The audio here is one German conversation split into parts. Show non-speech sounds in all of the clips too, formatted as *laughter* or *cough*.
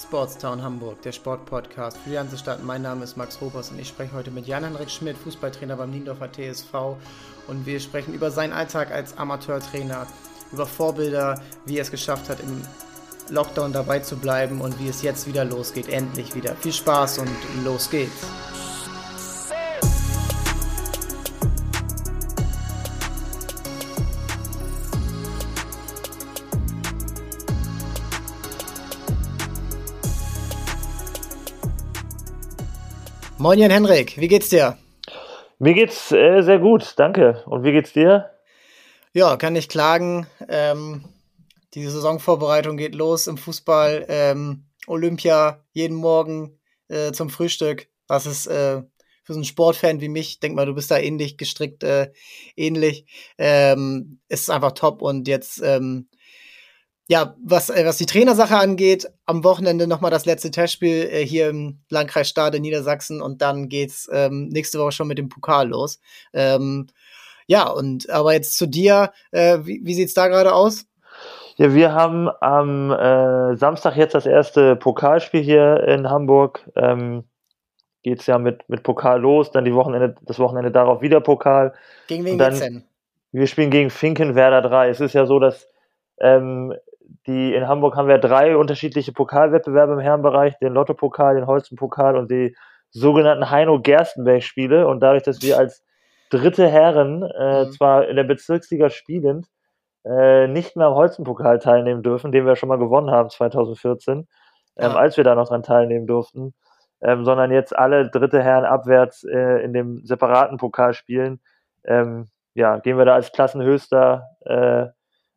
Sportstown Hamburg, der Sportpodcast für die ganze Stadt. Mein Name ist Max Robers und ich spreche heute mit Jan-Henrik Schmidt, Fußballtrainer beim Niendorfer TSV. Und wir sprechen über seinen Alltag als Amateurtrainer, über Vorbilder, wie er es geschafft hat, im Lockdown dabei zu bleiben und wie es jetzt wieder losgeht. Endlich wieder. Viel Spaß und los geht's. Moin Jan Henrik, wie geht's dir? Mir geht's äh, sehr gut, danke. Und wie geht's dir? Ja, kann ich klagen. Ähm, die Saisonvorbereitung geht los im Fußball. Ähm, Olympia jeden Morgen äh, zum Frühstück. Was ist äh, für so einen Sportfan wie mich, denk mal, du bist da ähnlich gestrickt, äh, ähnlich. Ähm, ist einfach top und jetzt ähm, ja, was, äh, was die Trainersache angeht, am Wochenende nochmal das letzte Testspiel äh, hier im Landkreis Stade Niedersachsen und dann geht's ähm, nächste Woche schon mit dem Pokal los. Ähm, ja, und aber jetzt zu dir, äh, wie, wie sieht's da gerade aus? Ja, wir haben am äh, Samstag jetzt das erste Pokalspiel hier in Hamburg. Ähm, geht's ja mit, mit Pokal los, dann die Wochenende, das Wochenende darauf wieder Pokal. Gegen wen dann, geht's denn? Wir spielen gegen Finkenwerder 3. Es ist ja so, dass ähm, die in Hamburg haben wir drei unterschiedliche Pokalwettbewerbe im Herrenbereich, den Lotto-Pokal, den Holzenpokal und die sogenannten Heino-Gerstenberg-Spiele. Und dadurch, dass wir als dritte Herren äh, mhm. zwar in der Bezirksliga spielend äh, nicht mehr am Holzenpokal teilnehmen dürfen, den wir schon mal gewonnen haben 2014, ähm, als wir da noch dran teilnehmen durften, ähm, sondern jetzt alle dritte Herren abwärts äh, in dem separaten Pokal spielen. Ähm, ja, gehen wir da als Klassenhöchster äh,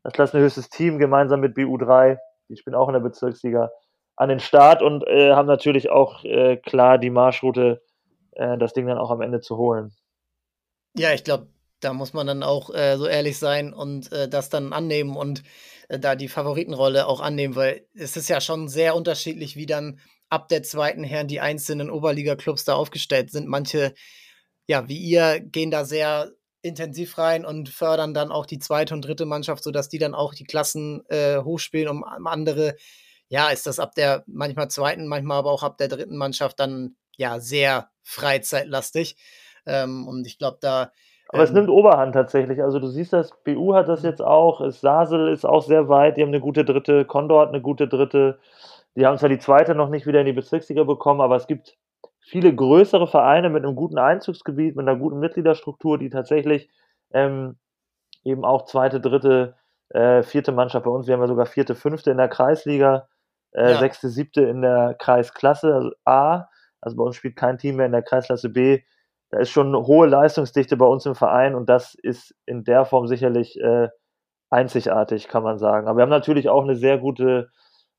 das klassenhöchstes Team gemeinsam mit BU3, ich bin auch in der Bezirksliga, an den Start und äh, haben natürlich auch äh, klar die Marschroute, äh, das Ding dann auch am Ende zu holen. Ja, ich glaube, da muss man dann auch äh, so ehrlich sein und äh, das dann annehmen und äh, da die Favoritenrolle auch annehmen, weil es ist ja schon sehr unterschiedlich, wie dann ab der zweiten Herren die einzelnen Oberliga-Clubs da aufgestellt sind. Manche, ja, wie ihr, gehen da sehr intensiv rein und fördern dann auch die zweite und dritte Mannschaft, sodass die dann auch die Klassen äh, hochspielen, um andere, ja, ist das ab der manchmal zweiten, manchmal aber auch ab der dritten Mannschaft dann ja sehr freizeitlastig. Ähm, und ich glaube, da. Aber es ähm, nimmt Oberhand tatsächlich. Also du siehst das, BU hat das jetzt auch, Sasel ist auch sehr weit, die haben eine gute dritte, Condor hat eine gute dritte. Die haben zwar die zweite noch nicht wieder in die Bezirksliga bekommen, aber es gibt viele größere Vereine mit einem guten Einzugsgebiet, mit einer guten Mitgliederstruktur, die tatsächlich ähm, eben auch zweite, dritte, äh, vierte Mannschaft bei uns, wir haben ja sogar vierte, fünfte in der Kreisliga, äh, ja. sechste, siebte in der Kreisklasse also A, also bei uns spielt kein Team mehr in der Kreisklasse B. Da ist schon eine hohe Leistungsdichte bei uns im Verein und das ist in der Form sicherlich äh, einzigartig, kann man sagen. Aber wir haben natürlich auch eine sehr gute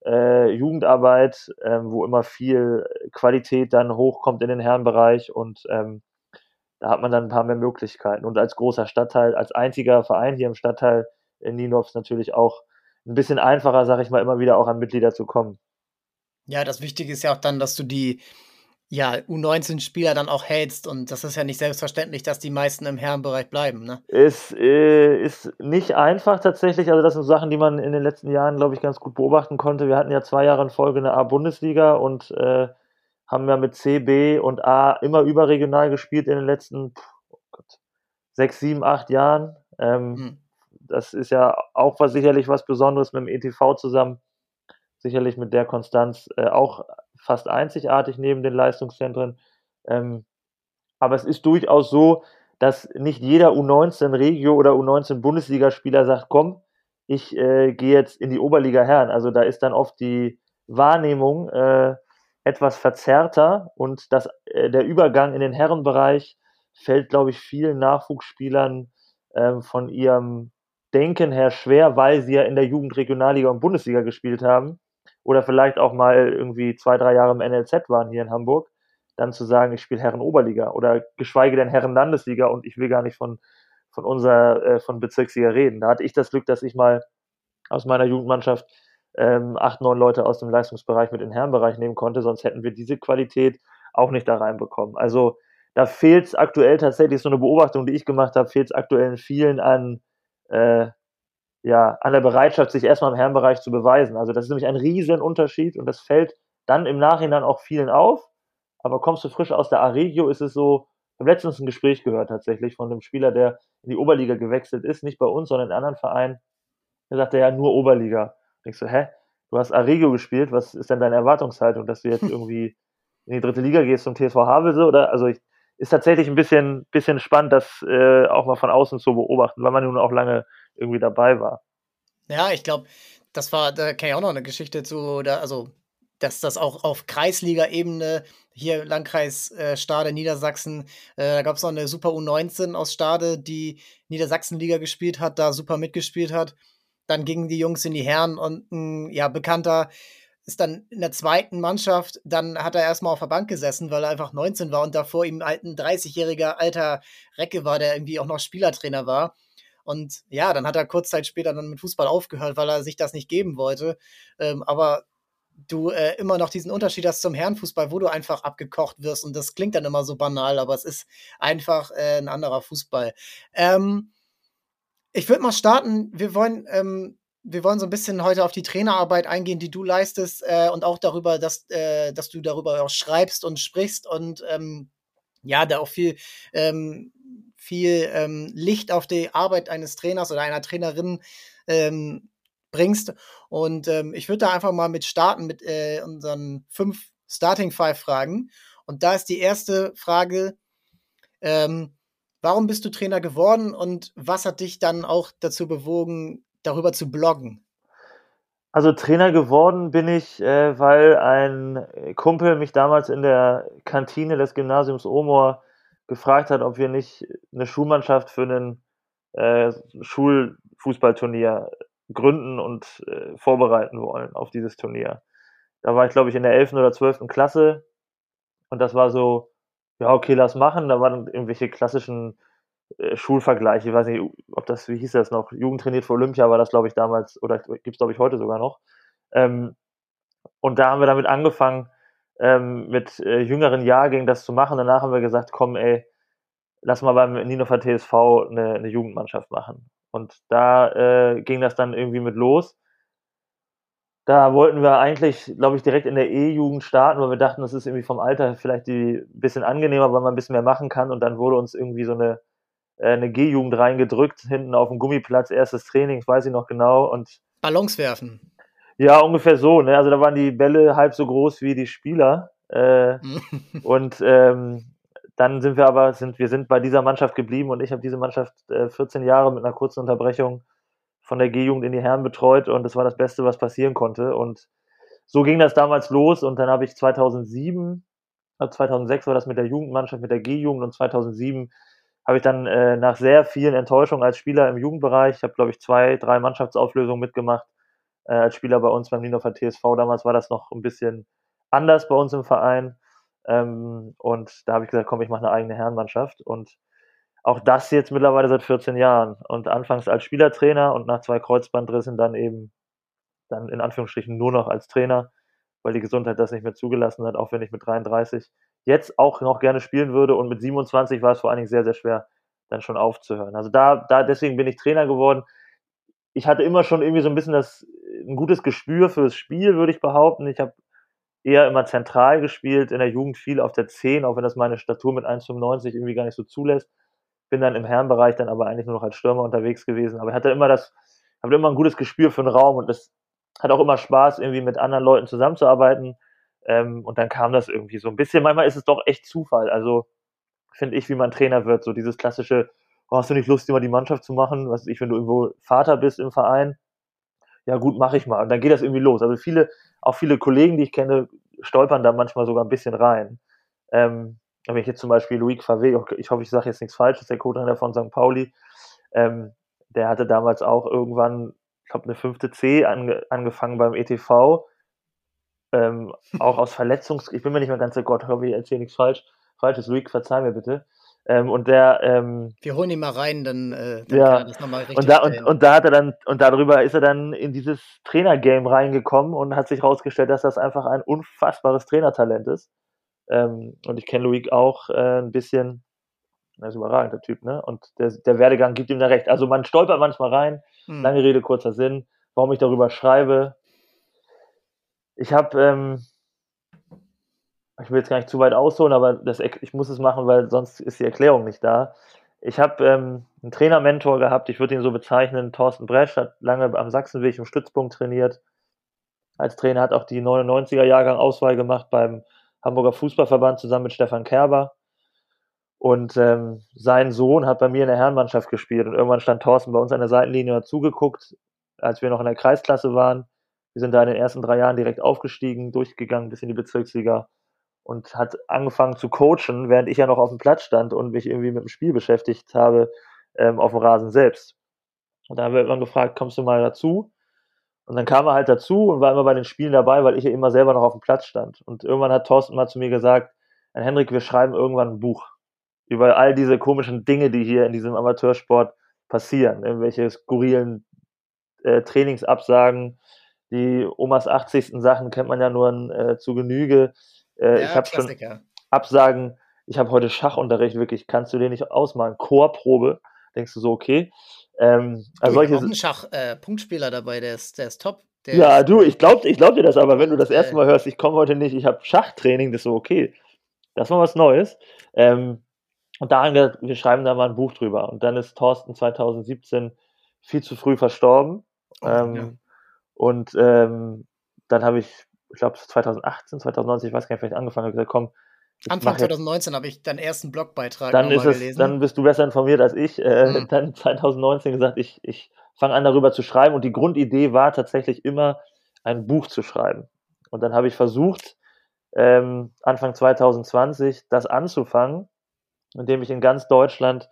äh, Jugendarbeit, ähm, wo immer viel Qualität dann hochkommt in den Herrenbereich und ähm, da hat man dann ein paar mehr Möglichkeiten. Und als großer Stadtteil, als einziger Verein hier im Stadtteil in Nienhof natürlich auch ein bisschen einfacher, sag ich mal, immer wieder auch an Mitglieder zu kommen. Ja, das Wichtige ist ja auch dann, dass du die ja, U19-Spieler dann auch hältst. Und das ist ja nicht selbstverständlich, dass die meisten im Herrenbereich bleiben. Ne? Es äh, ist nicht einfach tatsächlich. Also, das sind Sachen, die man in den letzten Jahren, glaube ich, ganz gut beobachten konnte. Wir hatten ja zwei Jahre in Folge eine A-Bundesliga und äh, haben ja mit C, B und A immer überregional gespielt in den letzten oh Gott, sechs, sieben, acht Jahren. Ähm, hm. Das ist ja auch was sicherlich was Besonderes mit dem ETV zusammen. Sicherlich mit der Konstanz äh, auch fast einzigartig neben den Leistungszentren. Ähm, aber es ist durchaus so, dass nicht jeder U19 Regio oder U19 Bundesligaspieler sagt, komm, ich äh, gehe jetzt in die Oberliga Herren. Also da ist dann oft die Wahrnehmung äh, etwas verzerrter und das, äh, der Übergang in den Herrenbereich fällt, glaube ich, vielen Nachwuchsspielern ähm, von ihrem Denken her schwer, weil sie ja in der Jugendregionalliga und Bundesliga gespielt haben oder vielleicht auch mal irgendwie zwei, drei Jahre im NLZ waren hier in Hamburg, dann zu sagen, ich spiele Herren-Oberliga oder geschweige denn Herren-Landesliga und ich will gar nicht von, von unserer, äh, von Bezirksliga reden. Da hatte ich das Glück, dass ich mal aus meiner Jugendmannschaft ähm, acht, neun Leute aus dem Leistungsbereich mit in den Herrenbereich nehmen konnte, sonst hätten wir diese Qualität auch nicht da reinbekommen. Also da fehlt es aktuell tatsächlich so eine Beobachtung, die ich gemacht habe, fehlt es aktuell in vielen an äh, ja, an der Bereitschaft, sich erstmal im Herrenbereich zu beweisen. Also das ist nämlich ein riesen Unterschied und das fällt dann im Nachhinein auch vielen auf, aber kommst du frisch aus der A-Regio, ist es so, ich habe letztens ein Gespräch gehört tatsächlich von einem Spieler, der in die Oberliga gewechselt ist, nicht bei uns, sondern in anderen Vereinen. Der sagte ja nur Oberliga. Denkst du, hä? Du hast Aregio gespielt, was ist denn deine Erwartungshaltung, dass du jetzt *laughs* irgendwie in die dritte Liga gehst zum TSV Havelse? Oder also ich, ist tatsächlich ein bisschen, bisschen spannend, das äh, auch mal von außen zu beobachten, weil man nun auch lange irgendwie dabei war. Ja, ich glaube, das war, da kenne ich auch noch eine Geschichte zu, da, also dass das auch auf Kreisliga-Ebene, hier Landkreis äh, Stade, Niedersachsen, äh, da gab es noch eine Super U19 aus Stade, die Niedersachsenliga gespielt hat, da super mitgespielt hat. Dann gingen die Jungs in die Herren und ein ja, Bekannter ist dann in der zweiten Mannschaft, dann hat er erstmal auf der Bank gesessen, weil er einfach 19 war und davor ihm ein 30-jähriger alter Recke war, der irgendwie auch noch Spielertrainer war. Und ja, dann hat er kurz Zeit später dann mit Fußball aufgehört, weil er sich das nicht geben wollte. Ähm, aber du äh, immer noch diesen Unterschied hast zum Herrenfußball, wo du einfach abgekocht wirst. Und das klingt dann immer so banal, aber es ist einfach äh, ein anderer Fußball. Ähm, ich würde mal starten. Wir wollen, ähm, wir wollen so ein bisschen heute auf die Trainerarbeit eingehen, die du leistest äh, und auch darüber, dass, äh, dass du darüber auch schreibst und sprichst und ähm, ja, da auch viel, ähm, viel ähm, Licht auf die Arbeit eines Trainers oder einer Trainerin ähm, bringst. Und ähm, ich würde da einfach mal mit starten mit äh, unseren fünf Starting Five Fragen. Und da ist die erste Frage: ähm, Warum bist du Trainer geworden und was hat dich dann auch dazu bewogen, darüber zu bloggen? Also Trainer geworden bin ich, äh, weil ein Kumpel mich damals in der Kantine des Gymnasiums Omor gefragt hat, ob wir nicht eine Schulmannschaft für ein äh, Schulfußballturnier gründen und äh, vorbereiten wollen auf dieses Turnier. Da war ich, glaube ich, in der 11. oder 12. Klasse und das war so, ja, okay, lass machen. Da waren irgendwelche klassischen äh, Schulvergleiche. Ich weiß nicht, ob das, wie hieß das noch? Jugend trainiert für Olympia war das, glaube ich, damals oder gibt es, glaube ich, heute sogar noch. Ähm, und da haben wir damit angefangen, ähm, mit äh, jüngeren Jahrgängen das zu machen. Danach haben wir gesagt, komm, ey, lass mal beim Ninofer TSV eine, eine Jugendmannschaft machen. Und da äh, ging das dann irgendwie mit los. Da wollten wir eigentlich, glaube ich, direkt in der E-Jugend starten, weil wir dachten, das ist irgendwie vom Alter vielleicht ein bisschen angenehmer, weil man ein bisschen mehr machen kann. Und dann wurde uns irgendwie so eine, äh, eine G-Jugend reingedrückt, hinten auf dem Gummiplatz, erstes Training, weiß ich noch genau. Und Ballons werfen. Ja, ungefähr so. Ne? Also da waren die Bälle halb so groß wie die Spieler. Äh, *laughs* und ähm, dann sind wir aber, sind, wir sind bei dieser Mannschaft geblieben und ich habe diese Mannschaft äh, 14 Jahre mit einer kurzen Unterbrechung von der G-Jugend in die Herren betreut und das war das Beste, was passieren konnte. Und so ging das damals los und dann habe ich 2007, 2006 war das mit der Jugendmannschaft, mit der G-Jugend und 2007 habe ich dann äh, nach sehr vielen Enttäuschungen als Spieler im Jugendbereich, ich habe glaube ich zwei, drei Mannschaftsauflösungen mitgemacht äh, als Spieler bei uns beim Nienofer TSV. Damals war das noch ein bisschen anders bei uns im Verein ähm, und da habe ich gesagt, komm, ich mache eine eigene Herrenmannschaft und auch das jetzt mittlerweile seit 14 Jahren und anfangs als Spielertrainer und nach zwei Kreuzbandrissen dann eben dann in Anführungsstrichen nur noch als Trainer, weil die Gesundheit das nicht mehr zugelassen hat, auch wenn ich mit 33 jetzt auch noch gerne spielen würde und mit 27 war es vor allen Dingen sehr, sehr schwer, dann schon aufzuhören. Also da, da deswegen bin ich Trainer geworden. Ich hatte immer schon irgendwie so ein bisschen das, ein gutes Gespür fürs Spiel, würde ich behaupten. Ich habe eher immer zentral gespielt, in der Jugend viel auf der 10, auch wenn das meine Statur mit 1,95 irgendwie gar nicht so zulässt bin dann im Herrenbereich dann aber eigentlich nur noch als Stürmer unterwegs gewesen. Aber ich hatte immer das, habe immer ein gutes Gespür für den Raum und das hat auch immer Spaß, irgendwie mit anderen Leuten zusammenzuarbeiten. Ähm, und dann kam das irgendwie so ein bisschen. Manchmal ist es doch echt Zufall. Also finde ich, wie man Trainer wird, so dieses klassische, oh, hast du nicht Lust, immer die Mannschaft zu machen? Was ich, wenn du irgendwo Vater bist im Verein, ja gut, mache ich mal. Und dann geht das irgendwie los. Also viele, auch viele Kollegen, die ich kenne, stolpern da manchmal sogar ein bisschen rein. Ähm, wenn ich jetzt zum Beispiel Loic Favé, ich hoffe, ich sage jetzt nichts Falsches, der Co-Trainer von St. Pauli, ähm, der hatte damals auch irgendwann, ich glaube, eine fünfte C ange, angefangen beim ETV, ähm, auch aus Verletzungs... Ich bin mir nicht mehr ganz so Gott, hoffe, ich erzähle nichts falsch. Falsches, Luik, verzeih mir bitte. Ähm, und der, ähm, Wir holen ihn mal rein, dann, äh, dann ja, kann er das nochmal richtig und da, und, und, da hat er dann, und darüber ist er dann in dieses Trainergame reingekommen und hat sich herausgestellt, dass das einfach ein unfassbares Trainertalent ist. Ähm, und ich kenne Loic auch äh, ein bisschen. Er ist überragend, der Typ, ne? Und der, der Werdegang gibt ihm da recht. Also man stolpert manchmal rein. Hm. Lange Rede, kurzer Sinn. Warum ich darüber schreibe. Ich habe ähm, ich will jetzt gar nicht zu weit ausholen, aber das, ich muss es machen, weil sonst ist die Erklärung nicht da. Ich habe ähm, einen Trainermentor gehabt, ich würde ihn so bezeichnen, Thorsten Bresch, hat lange am Sachsenweg im Stützpunkt trainiert. Als Trainer hat auch die 99er Jahrgang Auswahl gemacht beim Hamburger Fußballverband zusammen mit Stefan Kerber. Und ähm, sein Sohn hat bei mir in der Herrenmannschaft gespielt und irgendwann stand Thorsten bei uns an der Seitenlinie und hat zugeguckt, als wir noch in der Kreisklasse waren. Wir sind da in den ersten drei Jahren direkt aufgestiegen, durchgegangen bis in die Bezirksliga und hat angefangen zu coachen, während ich ja noch auf dem Platz stand und mich irgendwie mit dem Spiel beschäftigt habe ähm, auf dem Rasen selbst. Und da haben wir irgendwann gefragt, kommst du mal dazu? Und dann kam er halt dazu und war immer bei den Spielen dabei, weil ich ja immer selber noch auf dem Platz stand. Und irgendwann hat Thorsten mal zu mir gesagt, Henrik, wir schreiben irgendwann ein Buch über all diese komischen Dinge, die hier in diesem Amateursport passieren. Irgendwelche skurrilen äh, Trainingsabsagen, die Omas 80. Sachen kennt man ja nur äh, zu Genüge. Äh, ja, ich habe schon Absagen, ich habe heute Schachunterricht, wirklich, kannst du den nicht ausmalen? Chorprobe, denkst du so, okay. Ähm, also du, einen Schach-Punktspieler äh, dabei, der ist, der ist top. Der ja, ist, du, ich glaube ich glaub dir das aber, wenn du das äh, erste Mal hörst, ich komme heute nicht, ich habe Schachtraining, das ist so, okay. Das war was Neues. Ähm, und da haben wir, wir schreiben da mal ein Buch drüber. Und dann ist Thorsten 2017 viel zu früh verstorben. Oh, ähm, ja. Und ähm, dann habe ich ich glaube 2018, 2019, ich weiß gar nicht, vielleicht angefangen habe, gesagt, komm. Anfang 2019 habe ich deinen ersten Blogbeitrag dann ist es, gelesen. Dann bist du besser informiert als ich. Äh, mhm. *laughs* Dann 2019 gesagt, ich, ich fange an darüber zu schreiben und die Grundidee war tatsächlich immer, ein Buch zu schreiben. Und dann habe ich versucht, ähm, Anfang 2020 das anzufangen, indem ich in ganz Deutschland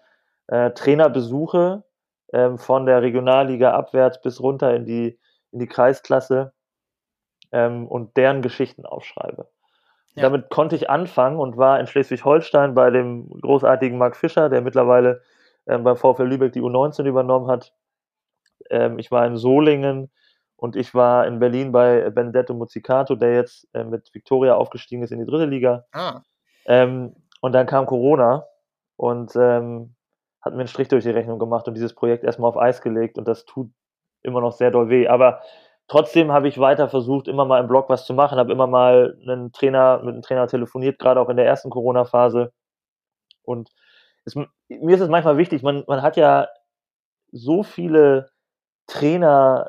äh, Trainer besuche, ähm, von der Regionalliga abwärts bis runter in die, in die Kreisklasse ähm, und deren Geschichten aufschreibe. Ja. Damit konnte ich anfangen und war in Schleswig-Holstein bei dem großartigen Marc Fischer, der mittlerweile ähm, beim VfL Lübeck die U19 übernommen hat. Ähm, ich war in Solingen und ich war in Berlin bei Benedetto Muzzicato, der jetzt äh, mit Victoria aufgestiegen ist in die dritte Liga. Ah. Ähm, und dann kam Corona und ähm, hat mir einen Strich durch die Rechnung gemacht und dieses Projekt erstmal auf Eis gelegt und das tut immer noch sehr doll weh. Aber Trotzdem habe ich weiter versucht, immer mal im Blog was zu machen, habe immer mal einen Trainer, mit einem Trainer telefoniert, gerade auch in der ersten Corona-Phase. Und es, mir ist es manchmal wichtig, man, man hat ja so viele Trainer,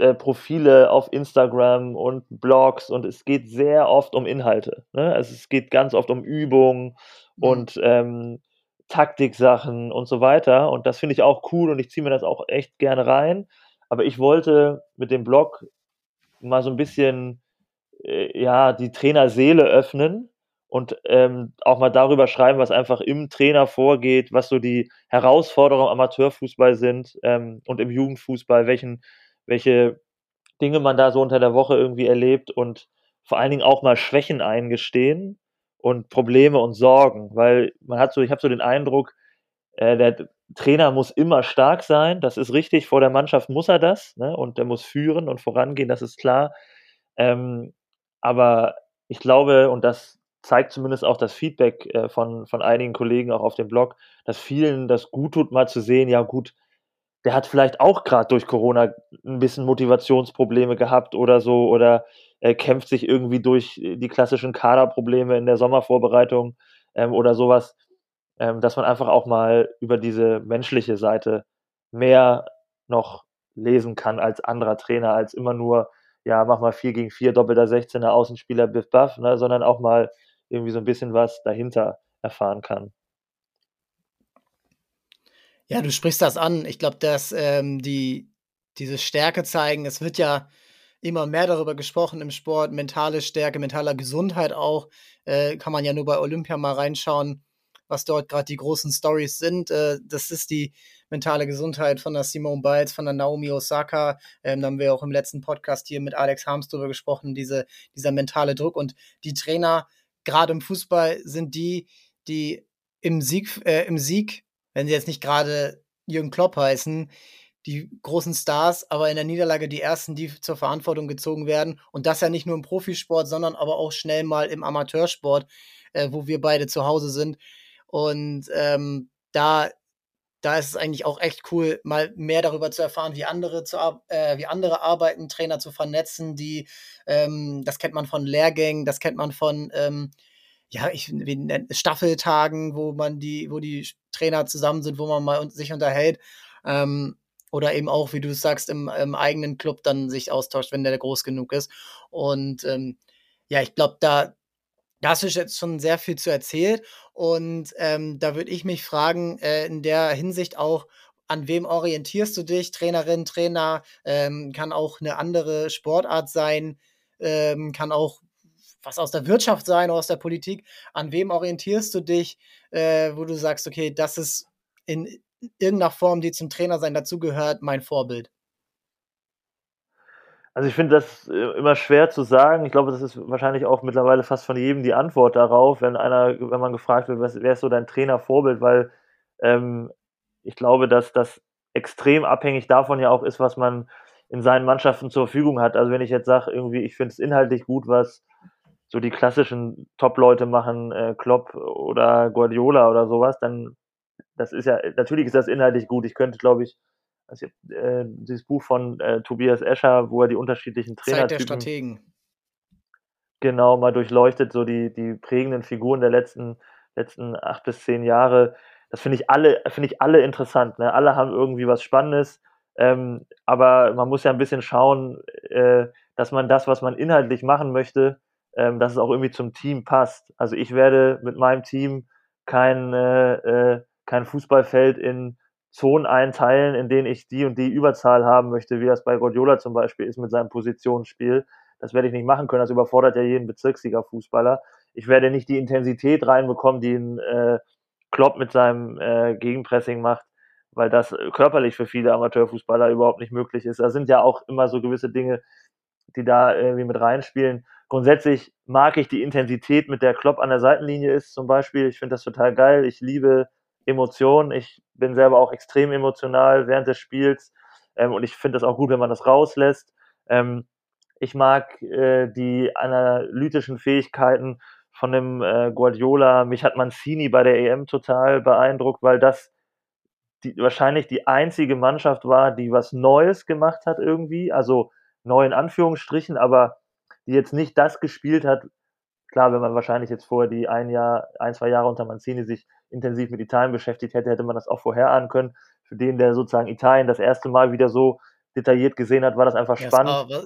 äh, Profile auf Instagram und Blogs und es geht sehr oft um Inhalte. Ne? Also es geht ganz oft um Übungen mhm. und ähm, Taktiksachen und so weiter. Und das finde ich auch cool und ich ziehe mir das auch echt gerne rein. Aber ich wollte mit dem Blog mal so ein bisschen äh, ja, die Trainerseele öffnen und ähm, auch mal darüber schreiben, was einfach im Trainer vorgeht, was so die Herausforderungen am Amateurfußball sind ähm, und im Jugendfußball, welchen, welche Dinge man da so unter der Woche irgendwie erlebt und vor allen Dingen auch mal Schwächen eingestehen und Probleme und Sorgen, weil man hat so, ich habe so den Eindruck, äh, der Trainer muss immer stark sein, das ist richtig, vor der Mannschaft muss er das ne? und der muss führen und vorangehen, das ist klar. Ähm, aber ich glaube, und das zeigt zumindest auch das Feedback äh, von, von einigen Kollegen auch auf dem Blog, dass vielen das gut tut, mal zu sehen, ja gut, der hat vielleicht auch gerade durch Corona ein bisschen Motivationsprobleme gehabt oder so oder äh, kämpft sich irgendwie durch die klassischen Kaderprobleme in der Sommervorbereitung ähm, oder sowas ähm, dass man einfach auch mal über diese menschliche Seite mehr noch lesen kann als anderer Trainer, als immer nur, ja, mach mal 4 gegen 4, doppelter 16er Außenspieler, biff baff, ne, sondern auch mal irgendwie so ein bisschen was dahinter erfahren kann. Ja, du sprichst das an. Ich glaube, dass ähm, die diese Stärke zeigen, es wird ja immer mehr darüber gesprochen im Sport, mentale Stärke, mentaler Gesundheit auch. Äh, kann man ja nur bei Olympia mal reinschauen was dort gerade die großen Stories sind. Äh, das ist die mentale Gesundheit von der Simone Biles, von der Naomi Osaka. Ähm, da haben wir auch im letzten Podcast hier mit Alex Harms drüber gesprochen, diese, dieser mentale Druck. Und die Trainer, gerade im Fußball, sind die, die im Sieg, äh, im Sieg, wenn sie jetzt nicht gerade Jürgen Klopp heißen, die großen Stars, aber in der Niederlage die ersten, die zur Verantwortung gezogen werden. Und das ja nicht nur im Profisport, sondern aber auch schnell mal im Amateursport, äh, wo wir beide zu Hause sind. Und ähm, da da ist es eigentlich auch echt cool, mal mehr darüber zu erfahren, wie andere, zu, äh, wie andere arbeiten, Trainer zu vernetzen, die, ähm, das kennt man von Lehrgängen, das kennt man von, ähm, ja, ich wie Staffeltagen, wo man die, wo die Trainer zusammen sind, wo man mal sich unterhält. Ähm, oder eben auch, wie du sagst, im, im, eigenen Club dann sich austauscht, wenn der groß genug ist. Und ähm, ja, ich glaube, da, da hast du jetzt schon sehr viel zu erzählt. Und ähm, da würde ich mich fragen, äh, in der Hinsicht auch, an wem orientierst du dich? Trainerin, Trainer, ähm, kann auch eine andere Sportart sein, ähm, kann auch was aus der Wirtschaft sein aus der Politik. An wem orientierst du dich, äh, wo du sagst, okay, das ist in irgendeiner Form, die zum Trainer sein dazugehört, mein Vorbild? Also ich finde das äh, immer schwer zu sagen. Ich glaube, das ist wahrscheinlich auch mittlerweile fast von jedem die Antwort darauf, wenn einer, wenn man gefragt wird, was, wer ist so dein Trainervorbild, weil ähm, ich glaube, dass das extrem abhängig davon ja auch ist, was man in seinen Mannschaften zur Verfügung hat. Also wenn ich jetzt sage, irgendwie, ich finde es inhaltlich gut, was so die klassischen Top-Leute machen, äh, Klopp oder Guardiola oder sowas, dann das ist ja, natürlich ist das inhaltlich gut. Ich könnte, glaube ich, also, äh, dieses Buch von äh, Tobias Escher, wo er die unterschiedlichen Trainer Zeit der Strategen. Genau, mal durchleuchtet, so die, die prägenden Figuren der letzten, letzten acht bis zehn Jahre. Das finde ich alle, finde ich alle interessant. Ne? Alle haben irgendwie was Spannendes. Ähm, aber man muss ja ein bisschen schauen, äh, dass man das, was man inhaltlich machen möchte, ähm, dass es auch irgendwie zum Team passt. Also ich werde mit meinem Team kein, äh, äh, kein Fußballfeld in Zonen einteilen, in denen ich die und die Überzahl haben möchte, wie das bei Guardiola zum Beispiel ist mit seinem Positionsspiel. Das werde ich nicht machen können. Das überfordert ja jeden Bezirksliga-Fußballer. Ich werde nicht die Intensität reinbekommen, die ein äh, Klopp mit seinem äh, Gegenpressing macht, weil das körperlich für viele Amateurfußballer überhaupt nicht möglich ist. Da sind ja auch immer so gewisse Dinge, die da irgendwie mit reinspielen. Grundsätzlich mag ich die Intensität, mit der Klopp an der Seitenlinie ist, zum Beispiel. Ich finde das total geil. Ich liebe Emotionen. Ich bin selber auch extrem emotional während des Spiels ähm, und ich finde das auch gut, wenn man das rauslässt. Ähm, ich mag äh, die analytischen Fähigkeiten von dem äh, Guardiola. Mich hat Mancini bei der EM total beeindruckt, weil das die, wahrscheinlich die einzige Mannschaft war, die was Neues gemacht hat irgendwie. Also neu in Anführungsstrichen, aber die jetzt nicht das gespielt hat. Klar, wenn man wahrscheinlich jetzt vorher die ein Jahr, ein, zwei Jahre unter Mancini sich intensiv mit Italien beschäftigt hätte, hätte man das auch vorher ahnen können. Für den, der sozusagen Italien das erste Mal wieder so detailliert gesehen hat, war das einfach spannend. Ja, war,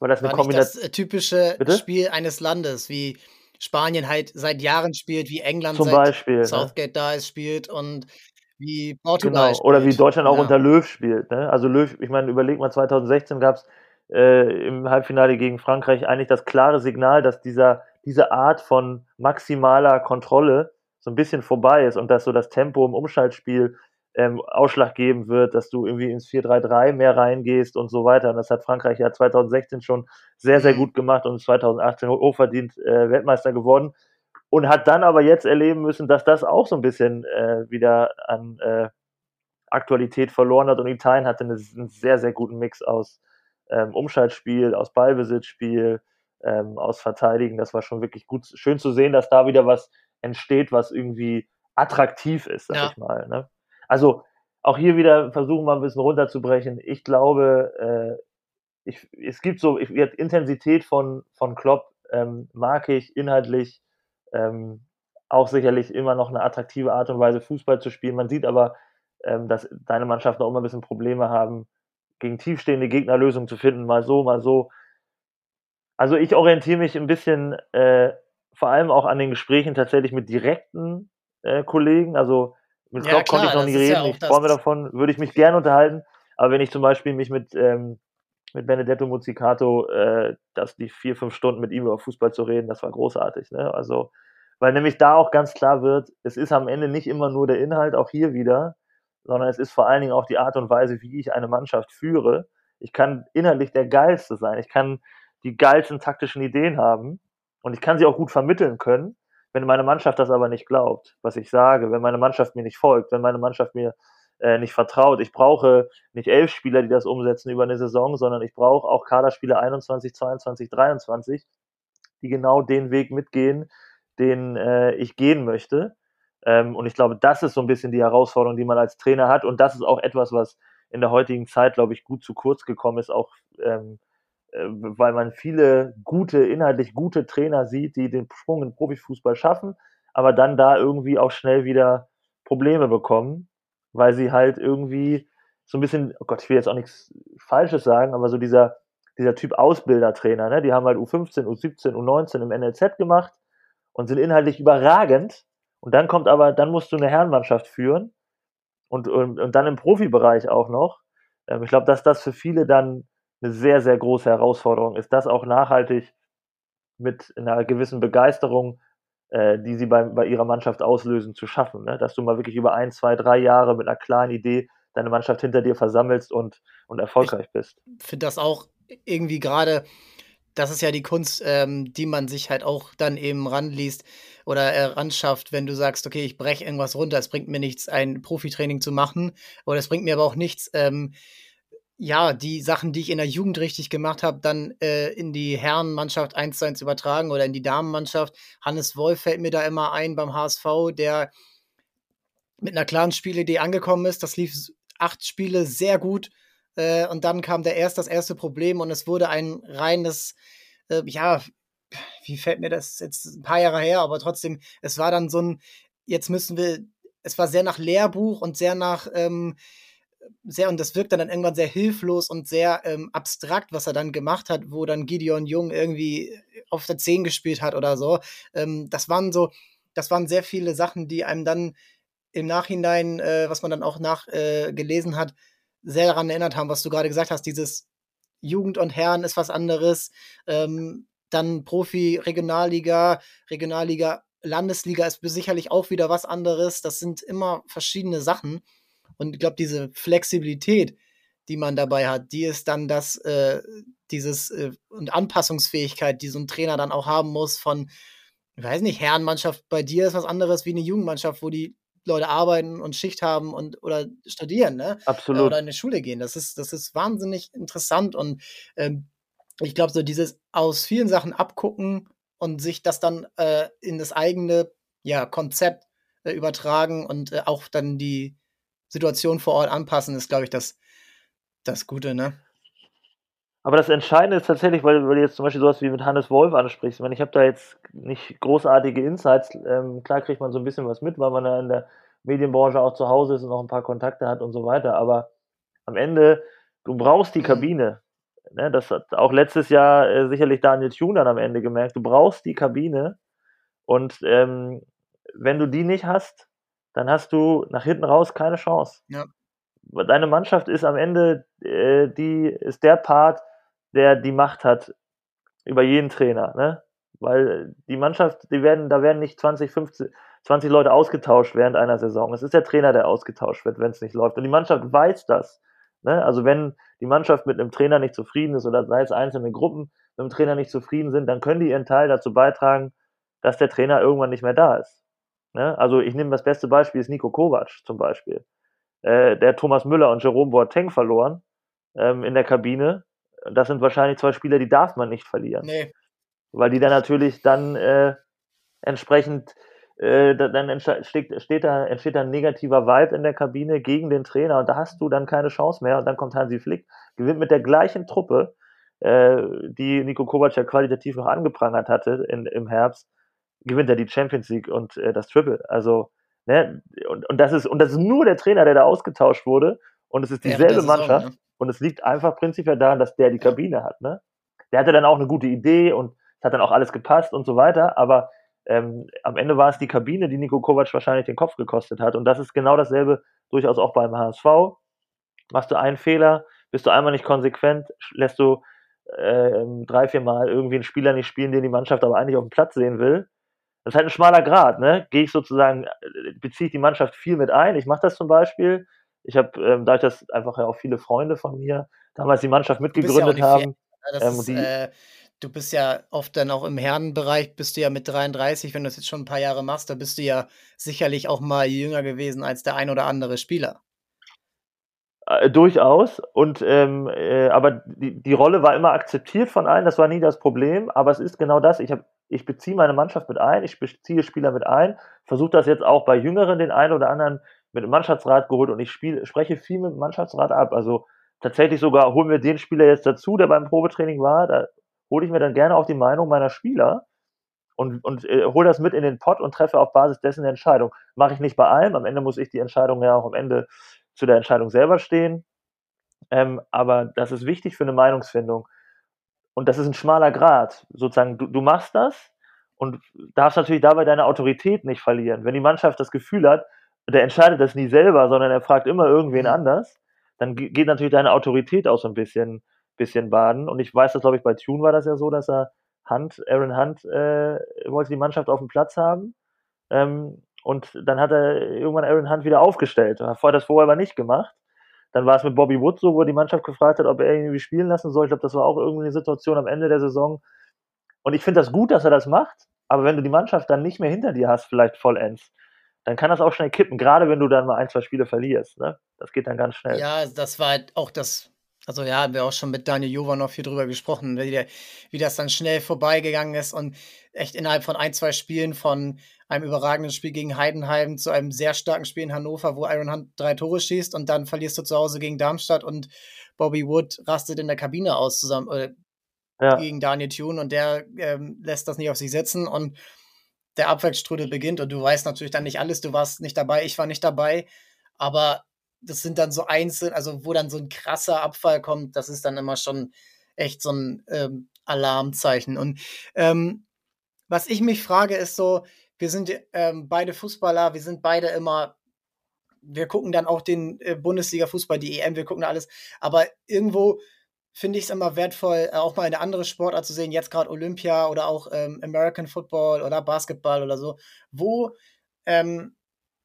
war das eine Kombination? Das typische Bitte? Spiel eines Landes, wie Spanien halt seit Jahren spielt, wie England Zum seit Beispiel, Southgate ne? da ist, spielt und wie Portugal genau. Oder wie Deutschland auch ja. unter Löw spielt. Ne? Also Löw, ich meine, überleg mal, 2016 gab es äh, im Halbfinale gegen Frankreich eigentlich das klare Signal, dass dieser, diese Art von maximaler Kontrolle so ein bisschen vorbei ist und dass so das Tempo im Umschaltspiel ähm, Ausschlag geben wird, dass du irgendwie ins 4-3-3 mehr reingehst und so weiter. Und das hat Frankreich ja 2016 schon sehr, sehr mhm. gut gemacht und 2018 hochverdient äh, Weltmeister geworden. Und hat dann aber jetzt erleben müssen, dass das auch so ein bisschen äh, wieder an äh, Aktualität verloren hat. Und Italien hatte eine, einen sehr, sehr guten Mix aus ähm, Umschaltspiel, aus Ballbesitzspiel, ähm, aus Verteidigen. Das war schon wirklich gut, schön zu sehen, dass da wieder was entsteht, was irgendwie attraktiv ist, sag ja. ich mal. Ne? Also auch hier wieder versuchen wir ein bisschen runterzubrechen. Ich glaube, äh, ich, es gibt so, ich, Intensität von, von Klopp ähm, mag ich inhaltlich ähm, auch sicherlich immer noch eine attraktive Art und Weise Fußball zu spielen. Man sieht aber, ähm, dass deine Mannschaften auch immer ein bisschen Probleme haben, gegen tiefstehende Gegner Lösungen zu finden, mal so, mal so. Also ich orientiere mich ein bisschen äh, vor allem auch an den Gesprächen tatsächlich mit direkten äh, Kollegen. Also mit Klopp ja, konnte ich noch nie reden. Ja ich träume davon, würde ich mich gerne unterhalten. Aber wenn ich zum Beispiel mich mit, ähm, mit Benedetto Muzzicato, äh, das die vier, fünf Stunden mit ihm über Fußball zu reden, das war großartig. Ne? Also, weil nämlich da auch ganz klar wird, es ist am Ende nicht immer nur der Inhalt, auch hier wieder, sondern es ist vor allen Dingen auch die Art und Weise, wie ich eine Mannschaft führe. Ich kann inhaltlich der Geilste sein. Ich kann die geilsten taktischen Ideen haben und ich kann sie auch gut vermitteln können. Wenn meine Mannschaft das aber nicht glaubt, was ich sage, wenn meine Mannschaft mir nicht folgt, wenn meine Mannschaft mir äh, nicht vertraut. Ich brauche nicht elf Spieler, die das umsetzen über eine Saison, sondern ich brauche auch Kaderspieler 21, 22, 23, die genau den Weg mitgehen, den äh, ich gehen möchte Ähm, und ich glaube, das ist so ein bisschen die Herausforderung, die man als Trainer hat. Und das ist auch etwas, was in der heutigen Zeit, glaube ich, gut zu kurz gekommen ist, auch ähm, äh, weil man viele gute, inhaltlich gute Trainer sieht, die den Sprung in Profifußball schaffen, aber dann da irgendwie auch schnell wieder Probleme bekommen, weil sie halt irgendwie so ein bisschen, oh Gott, ich will jetzt auch nichts Falsches sagen, aber so dieser, dieser Typ Ausbildertrainer, ne? die haben halt U15, U17, U19 im NLZ gemacht und sind inhaltlich überragend. Und dann kommt aber, dann musst du eine Herrenmannschaft führen und, und, und dann im Profibereich auch noch. Ähm, ich glaube, dass das für viele dann eine sehr, sehr große Herausforderung ist, das auch nachhaltig mit einer gewissen Begeisterung, äh, die sie bei, bei ihrer Mannschaft auslösen, zu schaffen. Ne? Dass du mal wirklich über ein, zwei, drei Jahre mit einer klaren Idee deine Mannschaft hinter dir versammelst und, und erfolgreich ich bist. Ich finde das auch irgendwie gerade, das ist ja die Kunst, ähm, die man sich halt auch dann eben ranliest oder äh, ranschafft, wenn du sagst, okay, ich breche irgendwas runter, es bringt mir nichts, ein Profitraining zu machen, oder es bringt mir aber auch nichts, ähm, ja, die Sachen, die ich in der Jugend richtig gemacht habe, dann äh, in die Herrenmannschaft eins zu eins übertragen oder in die Damenmannschaft. Hannes Wolf fällt mir da immer ein beim HSV, der mit einer klaren Spielidee angekommen ist. Das lief acht Spiele sehr gut. Äh, und dann kam der erst das erste Problem und es wurde ein reines, äh, ja, wie fällt mir das jetzt ein paar Jahre her, aber trotzdem, es war dann so ein, jetzt müssen wir, es war sehr nach Lehrbuch und sehr nach, ähm, sehr, und das wirkt dann, irgendwann sehr hilflos und sehr ähm, abstrakt, was er dann gemacht hat, wo dann Gideon Jung irgendwie auf der 10 gespielt hat oder so. Ähm, das waren so, das waren sehr viele Sachen, die einem dann im Nachhinein, äh, was man dann auch nachgelesen äh, hat, sehr daran erinnert haben, was du gerade gesagt hast, dieses Jugend und Herren ist was anderes, ähm, dann Profi, Regionalliga, Regionalliga, Landesliga ist sicherlich auch wieder was anderes. Das sind immer verschiedene Sachen. Und ich glaube, diese Flexibilität, die man dabei hat, die ist dann das, äh, dieses äh, und Anpassungsfähigkeit, die so ein Trainer dann auch haben muss von, ich weiß nicht, Herrenmannschaft bei dir ist was anderes wie eine Jugendmannschaft, wo die Leute arbeiten und Schicht haben und oder studieren, ne? Absolut. Oder in die Schule gehen. Das ist, das ist wahnsinnig interessant und ähm, ich glaube, so dieses aus vielen Sachen abgucken und sich das dann äh, in das eigene ja, Konzept äh, übertragen und äh, auch dann die Situation vor Ort anpassen, ist, glaube ich, das, das Gute, ne? Aber das Entscheidende ist tatsächlich, weil, weil du jetzt zum Beispiel sowas wie mit Hannes Wolf ansprichst. Ich meine, ich habe da jetzt nicht großartige Insights. Ähm, klar kriegt man so ein bisschen was mit, weil man da in der Medienbranche auch zu Hause ist und noch ein paar Kontakte hat und so weiter. Aber am Ende, du brauchst die. Kabine. Ne? Das hat auch letztes Jahr äh, sicherlich Daniel Thune dann am Ende gemerkt. Du brauchst die Kabine. Und ähm, wenn du die nicht hast, dann hast du nach hinten raus keine Chance. Ja. Deine Mannschaft ist am Ende, äh, die ist der Part, der die Macht hat über jeden Trainer, ne? Weil die Mannschaft, die werden, da werden nicht 20, 15, 20 Leute ausgetauscht während einer Saison. Es ist der Trainer, der ausgetauscht wird, wenn es nicht läuft. Und die Mannschaft weiß das. Ne? Also wenn die Mannschaft mit einem Trainer nicht zufrieden ist oder sei es einzelne Gruppen mit dem Trainer nicht zufrieden sind, dann können die ihren Teil dazu beitragen, dass der Trainer irgendwann nicht mehr da ist. Ne? Also ich nehme das beste Beispiel, ist Nico Kovac zum Beispiel. Äh, der Thomas Müller und Jerome Boateng verloren ähm, in der Kabine das sind wahrscheinlich zwei Spieler, die darf man nicht verlieren. Nee. Weil die dann natürlich dann äh, entsprechend, äh, dann entsteht, steht da, entsteht da ein negativer Vibe in der Kabine gegen den Trainer und da hast du dann keine Chance mehr und dann kommt Hansi Flick, gewinnt mit der gleichen Truppe, äh, die Nico Kovac ja qualitativ noch angeprangert hatte in, im Herbst, gewinnt er die Champions League und äh, das Triple. Also, ne, und, und das ist, und das ist nur der Trainer, der da ausgetauscht wurde und es ist dieselbe Mannschaft. ne? Und es liegt einfach prinzipiell daran, dass der die Kabine hat. Ne? Der hatte dann auch eine gute Idee und es hat dann auch alles gepasst und so weiter. Aber ähm, am Ende war es die Kabine, die Nico Kovac wahrscheinlich den Kopf gekostet hat. Und das ist genau dasselbe durchaus auch beim HSV. Machst du einen Fehler, bist du einmal nicht konsequent, lässt du äh, drei, vier Mal irgendwie einen Spieler nicht spielen, den die Mannschaft aber eigentlich auf dem Platz sehen will. Das ist halt ein schmaler Grad, ne? Gehe ich sozusagen, äh, beziehe ich die Mannschaft viel mit ein. Ich mache das zum Beispiel, ich habe, ähm, da ich das einfach ja auch viele Freunde von mir damals die Mannschaft mitgegründet ja haben. Ähm, ist, äh, du bist ja oft dann auch im Herrenbereich, bist du ja mit 33, wenn du das jetzt schon ein paar Jahre machst, da bist du ja sicherlich auch mal jünger gewesen als der ein oder andere Spieler. Äh, durchaus. Und ähm, äh, aber die, die Rolle war immer akzeptiert von allen, das war nie das Problem. Aber es ist genau das. Ich habe ich beziehe meine Mannschaft mit ein, ich beziehe Spieler mit ein, versuche das jetzt auch bei Jüngeren, den einen oder anderen mit dem Mannschaftsrat geholt und ich spiel, spreche viel mit dem Mannschaftsrat ab. Also tatsächlich sogar holen wir den Spieler jetzt dazu, der beim Probetraining war, da hole ich mir dann gerne auch die Meinung meiner Spieler und, und äh, hole das mit in den Pott und treffe auf Basis dessen eine Entscheidung. Mache ich nicht bei allem, am Ende muss ich die Entscheidung ja auch am Ende zu der Entscheidung selber stehen. Ähm, aber das ist wichtig für eine Meinungsfindung. Und das ist ein schmaler Grad. Sozusagen, du, du machst das und darfst natürlich dabei deine Autorität nicht verlieren. Wenn die Mannschaft das Gefühl hat, der entscheidet das nie selber, sondern er fragt immer irgendwen mhm. anders, dann geht natürlich deine Autorität auch so ein bisschen, bisschen baden. Und ich weiß, dass, glaube ich, bei Tune war das ja so, dass er Hunt, Aaron Hunt, äh, wollte die Mannschaft auf dem Platz haben. Ähm, und dann hat er irgendwann Aaron Hunt wieder aufgestellt. Er hat das vorher aber nicht gemacht. Dann war es mit Bobby Wood so, wo die Mannschaft gefragt hat, ob er irgendwie spielen lassen soll. Ich glaube, das war auch irgendwie eine Situation am Ende der Saison. Und ich finde das gut, dass er das macht. Aber wenn du die Mannschaft dann nicht mehr hinter dir hast, vielleicht vollends, dann kann das auch schnell kippen, gerade wenn du dann mal ein, zwei Spiele verlierst. Ne? Das geht dann ganz schnell. Ja, das war halt auch das, also ja, haben wir auch schon mit Daniel Jovanov hier drüber gesprochen, wie, der, wie das dann schnell vorbeigegangen ist und echt innerhalb von ein, zwei Spielen von einem überragenden Spiel gegen Heidenheim zu einem sehr starken Spiel in Hannover, wo Iron Hunt drei Tore schießt und dann verlierst du zu Hause gegen Darmstadt und Bobby Wood rastet in der Kabine aus zusammen äh, ja. gegen Daniel Thune und der ähm, lässt das nicht auf sich sitzen und der Abwärtsstrudel beginnt und du weißt natürlich dann nicht alles, du warst nicht dabei, ich war nicht dabei, aber das sind dann so einzeln, also wo dann so ein krasser Abfall kommt, das ist dann immer schon echt so ein ähm, Alarmzeichen. Und ähm, was ich mich frage, ist so, wir sind ähm, beide Fußballer, wir sind beide immer, wir gucken dann auch den äh, Bundesliga-Fußball, die EM, wir gucken alles, aber irgendwo finde ich es immer wertvoll, äh, auch mal eine andere Sportart zu sehen, jetzt gerade Olympia oder auch ähm, American Football oder Basketball oder so, wo, ähm,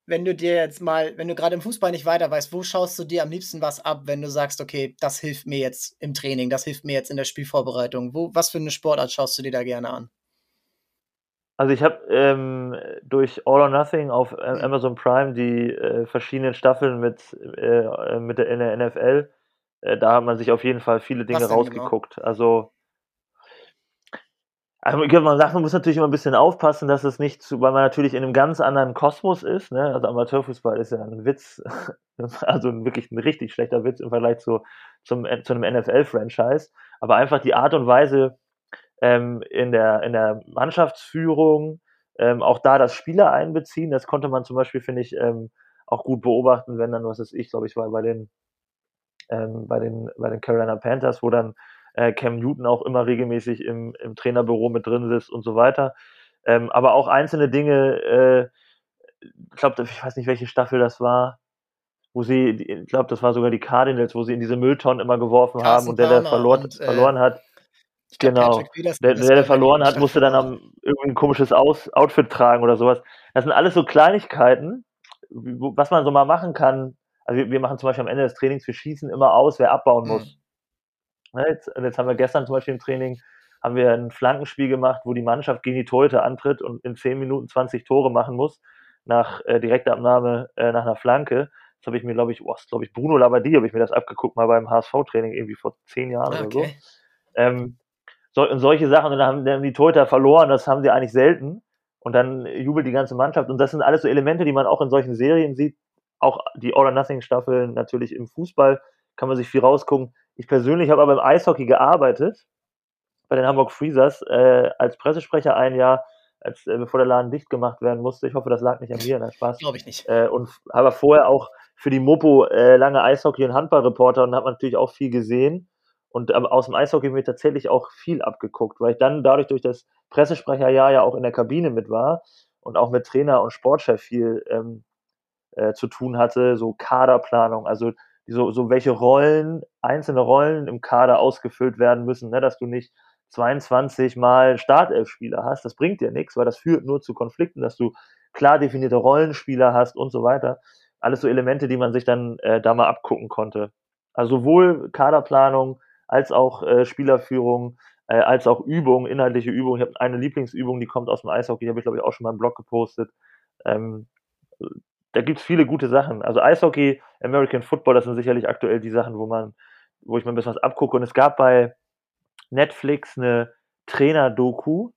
wenn du dir jetzt mal, wenn du gerade im Fußball nicht weiter weißt, wo schaust du dir am liebsten was ab, wenn du sagst, okay, das hilft mir jetzt im Training, das hilft mir jetzt in der Spielvorbereitung? Wo, was für eine Sportart schaust du dir da gerne an? Also ich habe ähm, durch All or Nothing auf äh, mhm. Amazon Prime die äh, verschiedenen Staffeln mit, äh, mit der, in der NFL äh, da hat man sich auf jeden Fall viele Dinge genau? rausgeguckt. Genau? Also, also man sagt, man muss natürlich immer ein bisschen aufpassen, dass es nicht zu, weil man natürlich in einem ganz anderen Kosmos ist. Ne? Also Amateurfußball ist ja ein Witz, *laughs* also wirklich ein richtig schlechter Witz im Vergleich zu, zum, zu einem NFL-Franchise. Aber einfach die Art und Weise ähm, in, der, in der Mannschaftsführung, ähm, auch da das Spieler einbeziehen, das konnte man zum Beispiel, finde ich, ähm, auch gut beobachten, wenn dann, was ist ich, glaube ich, war bei den ähm, bei, den, bei den Carolina Panthers, wo dann äh, Cam Newton auch immer regelmäßig im, im Trainerbüro mit drin sitzt und so weiter. Ähm, aber auch einzelne Dinge, äh, ich glaube, ich weiß nicht, welche Staffel das war, wo sie, ich glaube, das war sogar die Cardinals, wo sie in diese Mülltonnen immer geworfen Carsten haben und der, der verlor, und, äh, verloren hat, glaub, genau, der, der, der verloren hat, musste dann am, irgendwie ein komisches Aus, Outfit tragen oder sowas. Das sind alles so Kleinigkeiten, was man so mal machen kann, also wir, wir, machen zum Beispiel am Ende des Trainings, wir schießen immer aus, wer abbauen mhm. muss. Mhm. Jetzt, jetzt, haben wir gestern zum Beispiel im Training haben wir ein Flankenspiel gemacht, wo die Mannschaft gegen die Torhüter antritt und in 10 Minuten 20 Tore machen muss, nach äh, direkter Abnahme äh, nach einer Flanke. Das habe ich mir, glaube ich, oh, glaube ich, Bruno Labadie habe ich mir das abgeguckt, mal beim HSV-Training irgendwie vor zehn Jahren okay. oder so. Ähm, so. Und solche Sachen, und dann haben, dann haben die Torhüter verloren, das haben sie eigentlich selten. Und dann jubelt die ganze Mannschaft. Und das sind alles so Elemente, die man auch in solchen Serien sieht, auch die All or Nothing Staffeln natürlich im Fußball kann man sich viel rausgucken. Ich persönlich habe aber im Eishockey gearbeitet, bei den Hamburg Freezers, äh, als Pressesprecher ein Jahr, als, äh, bevor der Laden dicht gemacht werden musste. Ich hoffe, das lag nicht an mir, nein, Spaß. Glaube ich nicht. Äh, und habe vorher auch für die Mopo äh, lange Eishockey- und Handballreporter und habe natürlich auch viel gesehen. Und ähm, aus dem Eishockey mir tatsächlich auch viel abgeguckt, weil ich dann dadurch durch das Pressesprecherjahr ja auch in der Kabine mit war und auch mit Trainer und Sportchef viel ähm, äh, zu tun hatte, so Kaderplanung, also so, so welche Rollen, einzelne Rollen im Kader ausgefüllt werden müssen, ne, dass du nicht 22 mal Startelf-Spieler hast, das bringt dir nichts, weil das führt nur zu Konflikten, dass du klar definierte Rollenspieler hast und so weiter. Alles so Elemente, die man sich dann äh, da mal abgucken konnte. Also sowohl Kaderplanung als auch äh, Spielerführung, äh, als auch Übung, inhaltliche Übung. Ich habe eine Lieblingsübung, die kommt aus dem Eishockey, die habe ich glaube ich auch schon mal im Blog gepostet. Ähm, da gibt es viele gute Sachen. Also Eishockey, American Football, das sind sicherlich aktuell die Sachen, wo man, wo ich mir ein bisschen was abgucke. Und es gab bei Netflix eine Trainer-Doku,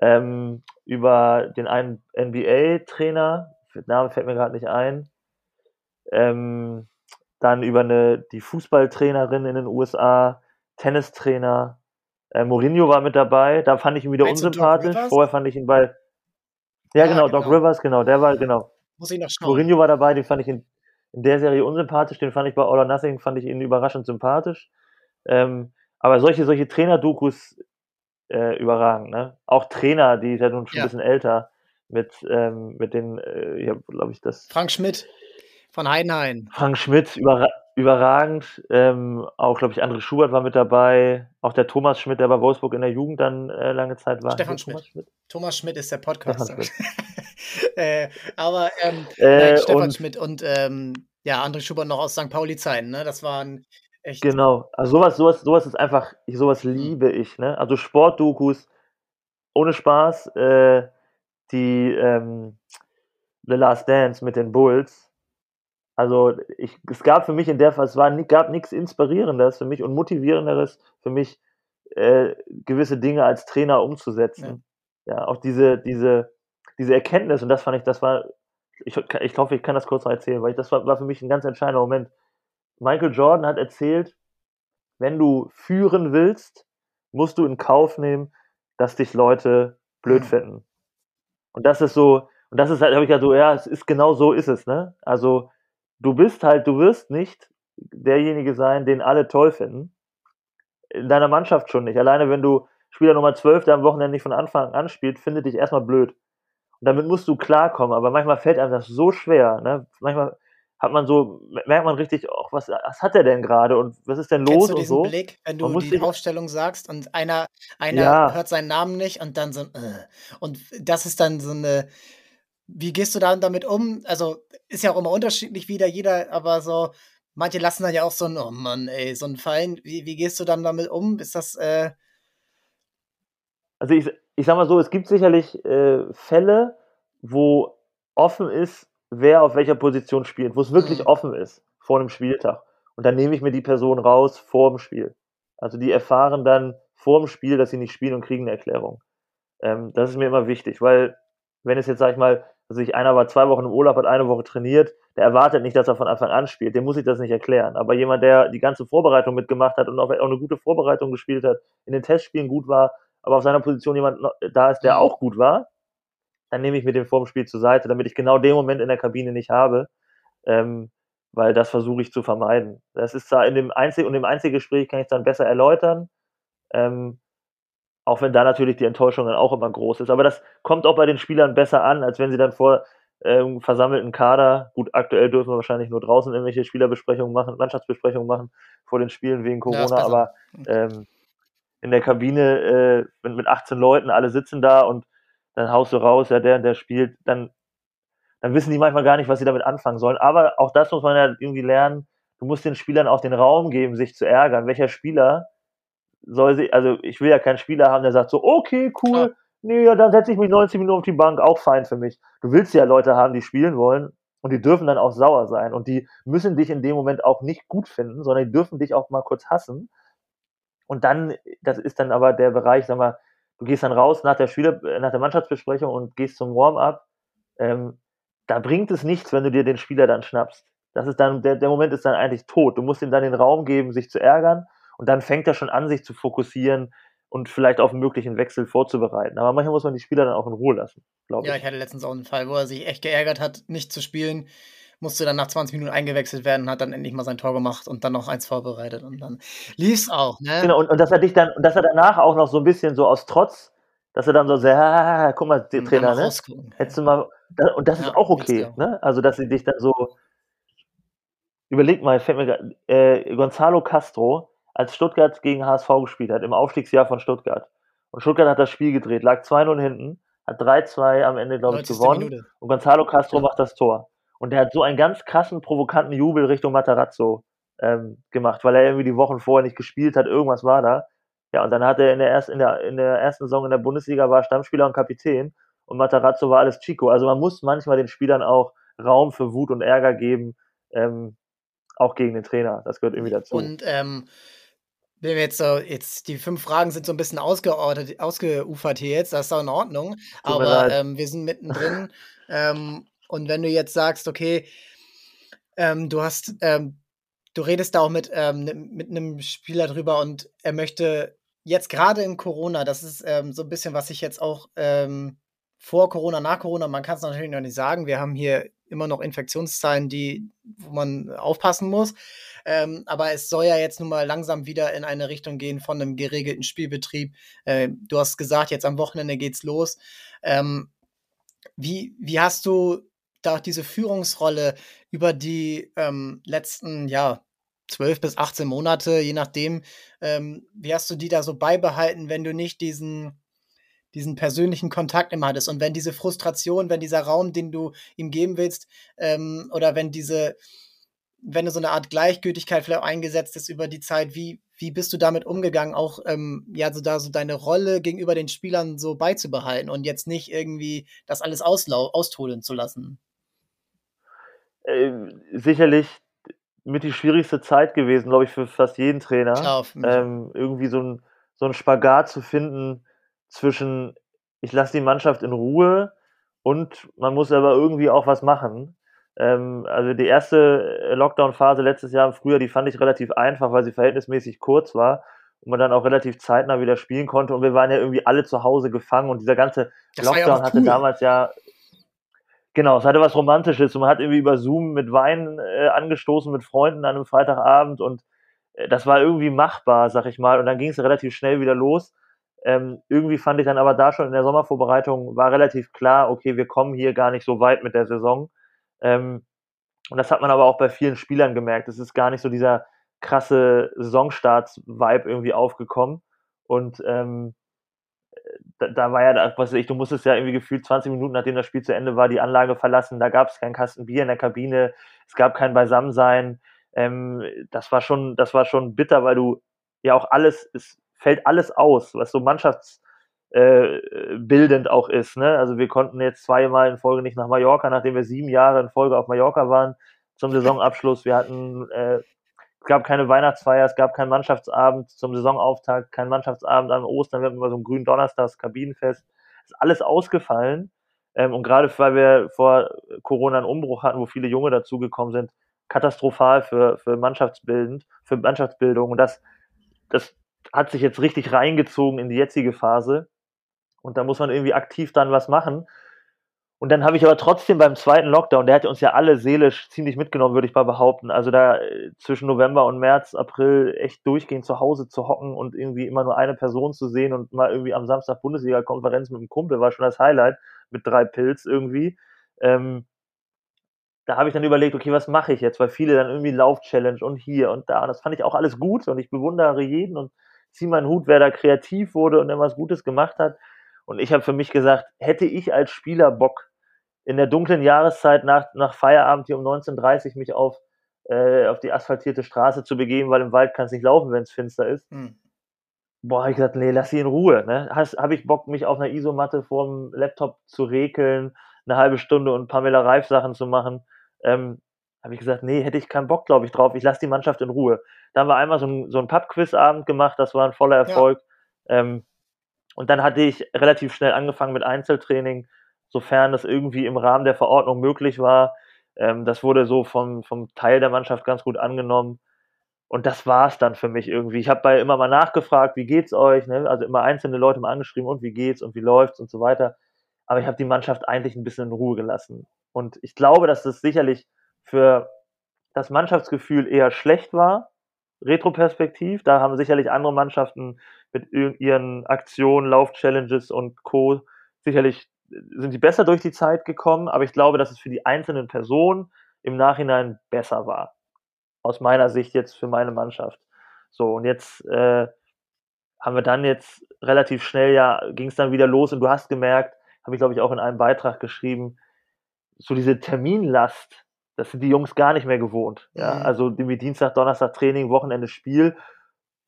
ähm, über den einen NBA-Trainer, Name fällt mir gerade nicht ein, ähm, dann über eine, die Fußballtrainerin in den USA, Tennistrainer, äh, Mourinho war mit dabei, da fand ich ihn wieder Meinst unsympathisch. Vorher fand ich ihn bei. Ja, ja genau, genau, Doc Rivers, genau, der war, genau. Muss ich noch schauen. Mourinho war dabei, den fand ich in, in der Serie unsympathisch, den fand ich bei All or Nothing, fand ich ihn überraschend sympathisch. Ähm, aber solche, solche Trainer-Dokus äh, überragend, ne? Auch Trainer, die ist ja nun schon ja. ein bisschen älter, mit, ähm, mit den, äh, ja, glaube ich, das. Frank Schmidt von Heidenhain. Frank Schmidt, überra überragend. Ähm, auch, glaube ich, André Schubert war mit dabei. Auch der Thomas Schmidt, der bei Wolfsburg in der Jugend dann äh, lange Zeit war. Stefan Schmidt. Thomas Schmidt. Thomas Schmidt ist der Podcaster. *laughs* *laughs* äh, aber ähm, äh, nein, Stefan und, Schmidt und ähm, ja, André Schubert noch aus St. Pauli-Zeiten. Ne? Das waren echt. Genau. Also sowas, sowas, sowas ist einfach, sowas mhm. liebe ich. Ne? Also Sportdokus, ohne Spaß. Äh, die ähm, The Last Dance mit den Bulls also ich, es gab für mich in der Fall, es war, gab nichts Inspirierendes für mich und Motivierenderes für mich, äh, gewisse Dinge als Trainer umzusetzen. Ja. ja, auch diese, diese, diese Erkenntnis, und das fand ich, das war, ich, ich hoffe, ich kann das kurz noch erzählen, weil ich, das war, war für mich ein ganz entscheidender Moment. Michael Jordan hat erzählt, wenn du führen willst, musst du in Kauf nehmen, dass dich Leute blöd mhm. finden. Und das ist so, und das ist halt, habe ich ja so, ja, es ist genau so ist es, ne? Also, du bist halt, du wirst nicht derjenige sein, den alle toll finden. In deiner Mannschaft schon nicht. Alleine wenn du Spieler Nummer 12, der am Wochenende nicht von Anfang an spielt, findet dich erstmal blöd. Damit musst du klarkommen, aber manchmal fällt einem das so schwer. Ne? Manchmal hat man so, merkt man richtig, auch was, was hat er denn gerade und was ist denn los du und so. Blick, wenn du die Aufstellung sagst und einer, einer ja. hört seinen Namen nicht und dann so, äh. und das ist dann so eine, wie gehst du dann damit um? Also ist ja auch immer unterschiedlich wieder jeder, aber so manche lassen dann ja auch so ein, oh Mann, ey, so ein Fallen. Wie, wie gehst du dann damit um? Ist das äh Also ich, ich sag mal so, es gibt sicherlich äh, Fälle, wo offen ist, wer auf welcher Position spielt, wo es wirklich mhm. offen ist vor einem Spieltag. Und dann nehme ich mir die Person raus vor dem Spiel. Also die erfahren dann vor dem Spiel, dass sie nicht spielen und kriegen eine Erklärung. Ähm, das ist mir immer wichtig, weil wenn es jetzt, sag ich mal, also ich, einer war zwei Wochen im Urlaub, hat eine Woche trainiert, der erwartet nicht, dass er von Anfang an spielt, dem muss ich das nicht erklären. Aber jemand, der die ganze Vorbereitung mitgemacht hat und auch, eine gute Vorbereitung gespielt hat, in den Testspielen gut war, aber auf seiner Position jemand da ist, der mhm. auch gut war, dann nehme ich mir den vor dem Spiel zur Seite, damit ich genau den Moment in der Kabine nicht habe, ähm, weil das versuche ich zu vermeiden. Das ist zwar in dem Einzel- und im Einzelgespräch kann ich es dann besser erläutern, ähm, auch wenn da natürlich die Enttäuschung dann auch immer groß ist. Aber das kommt auch bei den Spielern besser an, als wenn sie dann vor ähm, versammelten Kader, gut, aktuell dürfen wir wahrscheinlich nur draußen irgendwelche Spielerbesprechungen machen, Mannschaftsbesprechungen machen vor den Spielen wegen Corona, ja, aber ähm, in der Kabine äh, mit, mit 18 Leuten, alle sitzen da und dann haust du raus, ja, der der spielt, dann, dann wissen die manchmal gar nicht, was sie damit anfangen sollen. Aber auch das muss man ja irgendwie lernen. Du musst den Spielern auch den Raum geben, sich zu ärgern. Welcher Spieler soll sie, also ich will ja keinen Spieler haben, der sagt so, okay, cool, ja. nee, ja, dann setze ich mich 90 Minuten auf die Bank, auch fein für mich. Du willst ja Leute haben, die spielen wollen und die dürfen dann auch sauer sein und die müssen dich in dem Moment auch nicht gut finden, sondern die dürfen dich auch mal kurz hassen. Und dann, das ist dann aber der Bereich, sag mal, du gehst dann raus nach der Spieler, nach der Mannschaftsbesprechung und gehst zum Warm-up. Ähm, da bringt es nichts, wenn du dir den Spieler dann schnappst. Das ist dann, der, der Moment ist dann eigentlich tot. Du musst ihm dann den Raum geben, sich zu ärgern und dann fängt er schon an, sich zu fokussieren und vielleicht auf einen möglichen Wechsel vorzubereiten. Aber manchmal muss man die Spieler dann auch in Ruhe lassen, glaube ich. Ja, ich hatte letztens auch einen Fall, wo er sich echt geärgert hat, nicht zu spielen, musste dann nach 20 Minuten eingewechselt werden, hat dann endlich mal sein Tor gemacht und dann noch eins vorbereitet und dann lief es auch. Ne? Genau, und, und dass er dich dann, und dass er danach auch noch so ein bisschen so aus Trotz, dass er dann so sehr, ah, guck mal, der Trainer, ne? Hättest du mal, und das ja, ist auch okay, ne? Also, dass sie dich dann so, überleg mal, fällt mir grad, äh, Gonzalo Castro, als Stuttgart gegen HSV gespielt hat, im Aufstiegsjahr von Stuttgart. Und Stuttgart hat das Spiel gedreht, lag 2-0 hinten, hat 3-2 am Ende, glaube ich, gewonnen. Minute. Und Gonzalo Castro ja. macht das Tor. Und der hat so einen ganz krassen, provokanten Jubel Richtung Matarazzo ähm, gemacht, weil er irgendwie die Wochen vorher nicht gespielt hat, irgendwas war da. Ja, und dann hat er in der, erst, in der, in der ersten Saison in der Bundesliga war Stammspieler und Kapitän und Matarazzo war alles Chico. Also man muss manchmal den Spielern auch Raum für Wut und Ärger geben, ähm, auch gegen den Trainer. Das gehört irgendwie dazu. Und ähm, wenn wir jetzt so, jetzt die fünf Fragen sind so ein bisschen ausgeordnet, ausgeufert hier jetzt, das ist auch in Ordnung. aber ähm, wir sind mittendrin. *laughs* ähm, und wenn du jetzt sagst, okay, ähm, du hast, ähm, du redest da auch mit, ähm, mit einem Spieler drüber und er möchte jetzt gerade in Corona, das ist ähm, so ein bisschen, was ich jetzt auch vor Corona, nach Corona, man kann es natürlich noch nicht sagen. Wir haben hier immer noch Infektionszahlen, die, wo man aufpassen muss. Ähm, aber es soll ja jetzt nun mal langsam wieder in eine Richtung gehen von einem geregelten Spielbetrieb. Du hast gesagt, jetzt am Wochenende geht's los. Ähm, wie, wie hast du da diese Führungsrolle über die ähm, letzten, ja, 12 bis 18 Monate, je nachdem, ähm, wie hast du die da so beibehalten, wenn du nicht diesen diesen persönlichen Kontakt immer hattest. Und wenn diese Frustration, wenn dieser Raum, den du ihm geben willst, ähm, oder wenn diese, wenn du so eine Art Gleichgültigkeit vielleicht eingesetzt ist über die Zeit, wie, wie bist du damit umgegangen, auch ähm, ja, so da so deine Rolle gegenüber den Spielern so beizubehalten und jetzt nicht irgendwie das alles austodeln zu lassen? Äh, sicherlich mit die schwierigste Zeit gewesen, glaube ich, für fast jeden Trainer. Klar, ähm, irgendwie so ein, so ein Spagat zu finden, zwischen, ich lasse die Mannschaft in Ruhe und man muss aber irgendwie auch was machen. Ähm, also die erste Lockdown-Phase letztes Jahr im Frühjahr, die fand ich relativ einfach, weil sie verhältnismäßig kurz war und man dann auch relativ zeitnah wieder spielen konnte und wir waren ja irgendwie alle zu Hause gefangen und dieser ganze das Lockdown ja hatte damals ja Genau, es hatte was Romantisches und man hat irgendwie über Zoom mit Wein äh, angestoßen mit Freunden an einem Freitagabend und äh, das war irgendwie machbar, sag ich mal. Und dann ging es relativ schnell wieder los. Ähm, irgendwie fand ich dann aber da schon in der Sommervorbereitung war relativ klar, okay, wir kommen hier gar nicht so weit mit der Saison. Ähm, und das hat man aber auch bei vielen Spielern gemerkt. Es ist gar nicht so dieser krasse Saisonstarts-Vibe irgendwie aufgekommen. Und ähm, da, da, war ja, was weiß ich, du musstest ja irgendwie gefühlt 20 Minuten, nachdem das Spiel zu Ende war, die Anlage verlassen. Da gab es keinen Kasten Bier in der Kabine, es gab kein Beisammensein. Ähm, das war schon, das war schon bitter, weil du ja auch alles, ist fällt alles aus, was so mannschaftsbildend äh, auch ist. Ne? Also wir konnten jetzt zweimal in Folge nicht nach Mallorca, nachdem wir sieben Jahre in Folge auf Mallorca waren zum Saisonabschluss. Wir hatten, äh, es gab keine Weihnachtsfeier, es gab keinen Mannschaftsabend zum Saisonauftakt, keinen Mannschaftsabend an Ostern, wir hatten immer so einen grünen Donnerstags Kabinenfest. Ist alles ausgefallen. Ähm, und gerade weil wir vor Corona einen Umbruch hatten, wo viele Junge dazugekommen sind, katastrophal für, für Mannschaftsbildend, für Mannschaftsbildung. Und das, das hat sich jetzt richtig reingezogen in die jetzige Phase. Und da muss man irgendwie aktiv dann was machen. Und dann habe ich aber trotzdem beim zweiten Lockdown, der hat uns ja alle seelisch ziemlich mitgenommen, würde ich mal behaupten. Also da äh, zwischen November und März, April echt durchgehend zu Hause zu hocken und irgendwie immer nur eine Person zu sehen und mal irgendwie am Samstag Bundesliga-Konferenz mit einem Kumpel war schon das Highlight mit drei Pilz irgendwie. Ähm, da habe ich dann überlegt, okay, was mache ich jetzt? Weil viele dann irgendwie Lauf-Challenge und hier und da. Das fand ich auch alles gut und ich bewundere jeden und zieh meinen Hut, wer da kreativ wurde und was Gutes gemacht hat. Und ich habe für mich gesagt, hätte ich als Spieler Bock, in der dunklen Jahreszeit nach, nach Feierabend hier um 19.30 Uhr mich auf, äh, auf die asphaltierte Straße zu begeben, weil im Wald kann es nicht laufen, wenn es finster ist. Hm. Boah, habe ich gesagt, nee, lass sie in Ruhe. Ne? Habe ich Bock, mich auf einer Isomatte vorm Laptop zu rekeln, eine halbe Stunde und Pamela Reif Sachen zu machen. Ähm, habe ich gesagt, nee, hätte ich keinen Bock, glaube ich, drauf. Ich lasse die Mannschaft in Ruhe. Da haben wir einmal so ein, so ein Pub-Quiz-Abend gemacht, das war ein voller Erfolg. Ja. Ähm, und dann hatte ich relativ schnell angefangen mit Einzeltraining, sofern das irgendwie im Rahmen der Verordnung möglich war. Ähm, das wurde so vom, vom Teil der Mannschaft ganz gut angenommen. Und das war es dann für mich irgendwie. Ich habe bei immer mal nachgefragt, wie geht's euch? Ne? Also immer einzelne Leute mal angeschrieben und wie geht's und wie läuft's und so weiter. Aber ich habe die Mannschaft eigentlich ein bisschen in Ruhe gelassen. Und ich glaube, dass das sicherlich für das Mannschaftsgefühl eher schlecht war, retroperspektiv. Da haben sicherlich andere Mannschaften mit ihren Aktionen, Lauf-Challenges und Co. sicherlich sind die besser durch die Zeit gekommen, aber ich glaube, dass es für die einzelnen Personen im Nachhinein besser war. Aus meiner Sicht jetzt für meine Mannschaft. So, und jetzt äh, haben wir dann jetzt relativ schnell, ja, ging es dann wieder los und du hast gemerkt, habe ich glaube ich auch in einem Beitrag geschrieben, so diese Terminlast, das sind die Jungs gar nicht mehr gewohnt. Ja? Also irgendwie Dienstag, Donnerstag Training, Wochenende Spiel.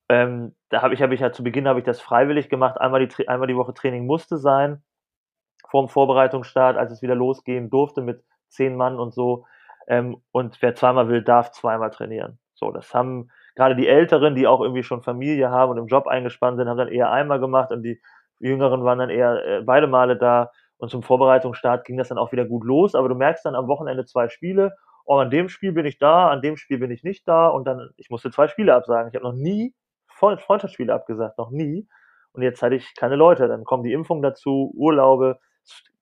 Ähm, da habe ich, habe ich ja zu Beginn habe ich das freiwillig gemacht. Einmal die, einmal die Woche Training musste sein vor dem Vorbereitungsstart, als es wieder losgehen durfte mit zehn Mann und so. Ähm, und wer zweimal will, darf zweimal trainieren. So, das haben gerade die Älteren, die auch irgendwie schon Familie haben und im Job eingespannt sind, haben dann eher einmal gemacht und die Jüngeren waren dann eher äh, beide Male da. Und zum Vorbereitungsstart ging das dann auch wieder gut los. Aber du merkst dann am Wochenende zwei Spiele. Oh, an dem Spiel bin ich da, an dem Spiel bin ich nicht da. Und dann, ich musste zwei Spiele absagen. Ich habe noch nie Freundschaftsspiele abgesagt, noch nie. Und jetzt hatte ich keine Leute. Dann kommen die Impfungen dazu, Urlaube,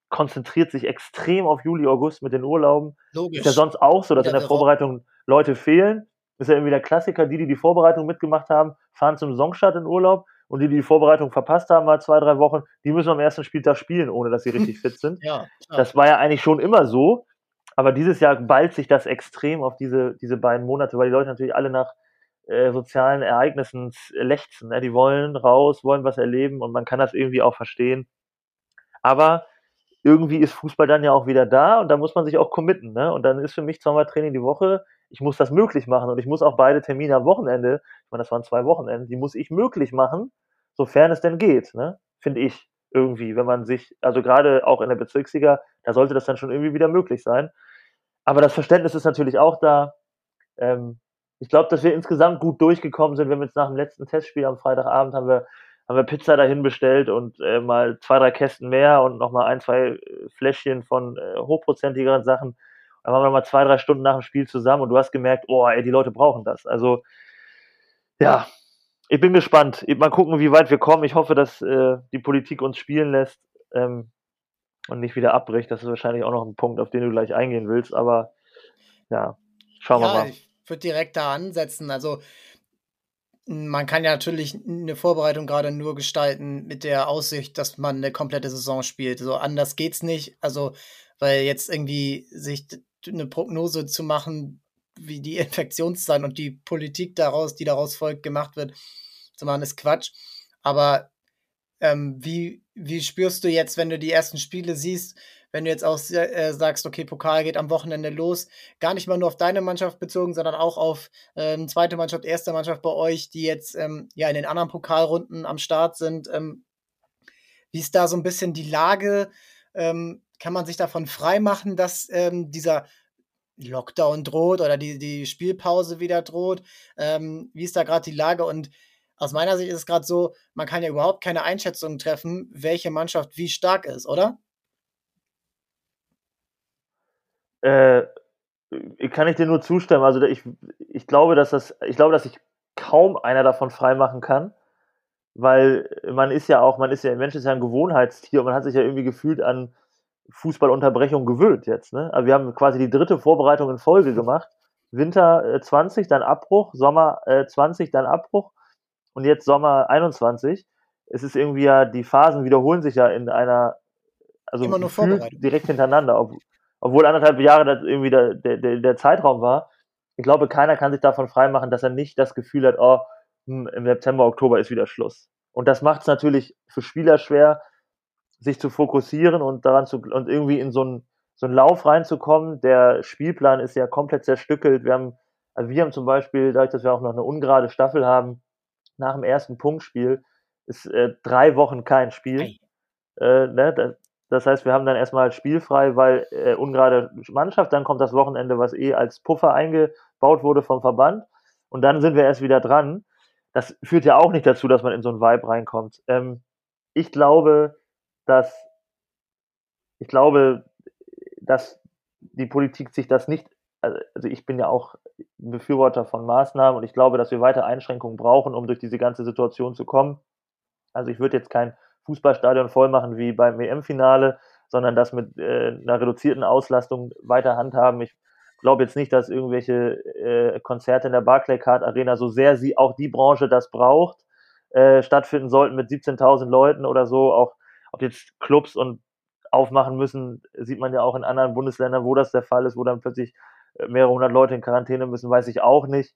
konzentriert sich extrem auf Juli, August mit den Urlauben. Logisch. Ist ja sonst auch so, dass ja, in der Vorbereitung Leute fehlen. Ist ja irgendwie der Klassiker, die, die die Vorbereitung mitgemacht haben, fahren zum Saisonstart in Urlaub und die, die die Vorbereitung verpasst haben, mal zwei, drei Wochen, die müssen am ersten Spieltag spielen, ohne dass sie *laughs* richtig fit sind. ja, das war ja eigentlich schon immer so. Aber dieses Jahr ballt sich das extrem auf diese, diese beiden Monate, weil die Leute natürlich alle nach äh, sozialen Ereignissen lechzen. Ne? Die wollen raus, wollen was erleben und man kann das irgendwie auch verstehen. Aber irgendwie ist Fußball dann ja auch wieder da und da muss man sich auch committen. Ne? Und dann ist für mich zweimal Training die Woche, ich muss das möglich machen und ich muss auch beide Termine am Wochenende, ich meine, das waren zwei Wochenenden, die muss ich möglich machen, sofern es denn geht, ne? finde ich irgendwie, wenn man sich, also gerade auch in der Bezirksliga, da sollte das dann schon irgendwie wieder möglich sein. Aber das Verständnis ist natürlich auch da. Ähm, ich glaube, dass wir insgesamt gut durchgekommen sind. Wir haben jetzt nach dem letzten Testspiel am Freitagabend haben wir, haben wir Pizza dahin bestellt und äh, mal zwei, drei Kästen mehr und nochmal ein, zwei äh, Fläschchen von äh, hochprozentigeren Sachen. Dann waren wir nochmal zwei, drei Stunden nach dem Spiel zusammen und du hast gemerkt, oh, ey, die Leute brauchen das. Also, ja, ich bin gespannt. Mal gucken, wie weit wir kommen. Ich hoffe, dass äh, die Politik uns spielen lässt ähm, und nicht wieder abbricht. Das ist wahrscheinlich auch noch ein Punkt, auf den du gleich eingehen willst. Aber ja, schauen ja, wir mal. Ich würde direkt da ansetzen. Also man kann ja natürlich eine Vorbereitung gerade nur gestalten mit der Aussicht, dass man eine komplette Saison spielt. So anders geht's nicht. Also, weil jetzt irgendwie sich eine Prognose zu machen, wie die *laughs* Infektionszahlen und die Politik daraus, die daraus folgt, gemacht wird, zu machen, ist Quatsch. Aber ähm, wie, wie spürst du jetzt, wenn du die ersten Spiele siehst, wenn du jetzt auch äh, sagst, okay, Pokal geht am Wochenende los, gar nicht mal nur auf deine Mannschaft bezogen, sondern auch auf ähm, zweite Mannschaft, erste Mannschaft bei euch, die jetzt ähm, ja in den anderen Pokalrunden am Start sind. Ähm, wie ist da so ein bisschen die Lage? Ähm, kann man sich davon freimachen, dass ähm, dieser Lockdown droht oder die, die Spielpause wieder droht. Ähm, wie ist da gerade die Lage? Und aus meiner Sicht ist es gerade so, man kann ja überhaupt keine Einschätzung treffen, welche Mannschaft wie stark ist, oder? Äh, kann ich dir nur zustimmen. Also ich, ich glaube, dass das, ich glaube, dass sich kaum einer davon freimachen kann, weil man ist ja auch, man ist ja, ein Mensch ist ja ein Gewohnheitstier und man hat sich ja irgendwie gefühlt an Fußballunterbrechung gewöhnt jetzt. Ne? Also wir haben quasi die dritte Vorbereitung in Folge gemacht. Winter äh, 20, dann Abbruch, Sommer äh, 20, dann Abbruch und jetzt Sommer 21. Es ist irgendwie ja, die Phasen wiederholen sich ja in einer, also Immer nur direkt hintereinander, ob, obwohl anderthalb Jahre das irgendwie der, der, der Zeitraum war. Ich glaube, keiner kann sich davon freimachen, dass er nicht das Gefühl hat, oh, hm, im September, Oktober ist wieder Schluss. Und das macht es natürlich für Spieler schwer, sich zu fokussieren und daran zu und irgendwie in so einen, so einen Lauf reinzukommen. Der Spielplan ist ja komplett zerstückelt. Wir haben, also wir haben zum Beispiel, dadurch, dass wir auch noch eine ungerade Staffel haben, nach dem ersten Punktspiel ist äh, drei Wochen kein Spiel. Äh, ne? Das, heißt, wir haben dann erstmal spielfrei, weil äh, ungerade Mannschaft, dann kommt das Wochenende, was eh als Puffer eingebaut wurde vom Verband und dann sind wir erst wieder dran. Das führt ja auch nicht dazu, dass man in so einen Vibe reinkommt. Ähm, ich glaube, dass ich glaube, dass die Politik sich das nicht, also ich bin ja auch Befürworter von Maßnahmen und ich glaube, dass wir weiter Einschränkungen brauchen, um durch diese ganze Situation zu kommen. Also ich würde jetzt kein Fußballstadion voll machen wie beim EM-Finale, sondern das mit äh, einer reduzierten Auslastung weiter handhaben. Ich glaube jetzt nicht, dass irgendwelche äh, Konzerte in der Barclaycard Arena, so sehr sie auch die Branche das braucht, äh, stattfinden sollten mit 17.000 Leuten oder so. Auch ob jetzt Clubs und aufmachen müssen, sieht man ja auch in anderen Bundesländern, wo das der Fall ist, wo dann plötzlich äh, mehrere hundert Leute in Quarantäne müssen, weiß ich auch nicht.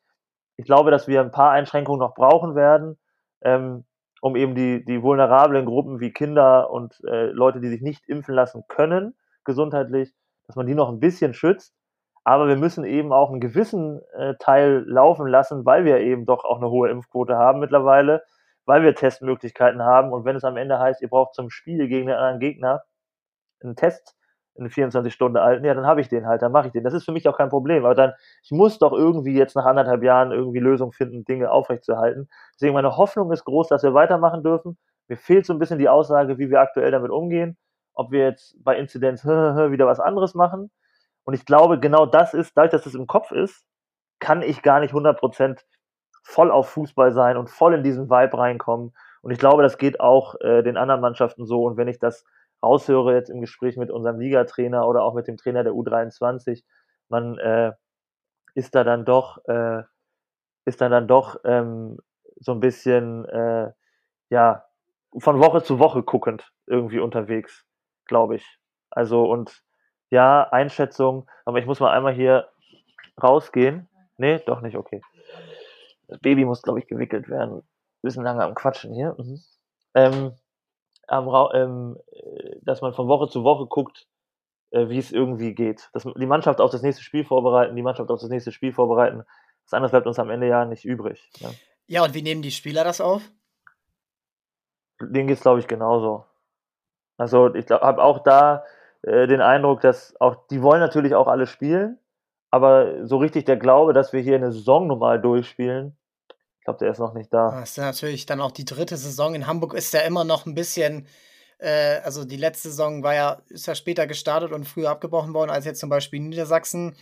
Ich glaube, dass wir ein paar Einschränkungen noch brauchen werden, ähm, um eben die, die vulnerablen Gruppen wie Kinder und äh, Leute, die sich nicht impfen lassen können, gesundheitlich, dass man die noch ein bisschen schützt. Aber wir müssen eben auch einen gewissen äh, Teil laufen lassen, weil wir eben doch auch eine hohe Impfquote haben mittlerweile weil wir Testmöglichkeiten haben. Und wenn es am Ende heißt, ihr braucht zum Spiel gegen den anderen Gegner einen Test, einen 24 Stunden alten, ja, dann habe ich den halt, dann mache ich den. Das ist für mich auch kein Problem. Aber dann, ich muss doch irgendwie jetzt nach anderthalb Jahren irgendwie Lösungen finden, Dinge aufrechtzuerhalten. Deswegen meine Hoffnung ist groß, dass wir weitermachen dürfen. Mir fehlt so ein bisschen die Aussage, wie wir aktuell damit umgehen. Ob wir jetzt bei Inzidenz *laughs* wieder was anderes machen. Und ich glaube, genau das ist, dadurch, dass es das im Kopf ist, kann ich gar nicht 100% voll auf Fußball sein und voll in diesen Vibe reinkommen. Und ich glaube, das geht auch äh, den anderen Mannschaften so. Und wenn ich das raushöre jetzt im Gespräch mit unserem Ligatrainer oder auch mit dem Trainer der U23, man äh, ist da dann doch, äh, ist da dann doch ähm, so ein bisschen, äh, ja, von Woche zu Woche guckend irgendwie unterwegs, glaube ich. Also und ja, Einschätzung, aber ich muss mal einmal hier rausgehen. Nee, doch nicht, okay. Das Baby muss, glaube ich, gewickelt werden. Bisschen lange am Quatschen hier. Mhm. Ähm, ähm, dass man von Woche zu Woche guckt, äh, wie es irgendwie geht. Dass die Mannschaft auf das nächste Spiel vorbereiten, die Mannschaft auf das nächste Spiel vorbereiten. Das andere bleibt uns am Ende ja nicht übrig. Ne? Ja, und wie nehmen die Spieler das auf? Denen geht es, glaube ich, genauso. Also ich habe auch da äh, den Eindruck, dass auch, die wollen natürlich auch alle spielen, aber so richtig der Glaube, dass wir hier eine Saison normal durchspielen, glaube, der ist noch nicht da. Das ist natürlich dann auch die dritte Saison. In Hamburg ist ja immer noch ein bisschen, äh, also die letzte Saison war ja, ist ja später gestartet und früher abgebrochen worden als jetzt zum Beispiel Niedersachsen.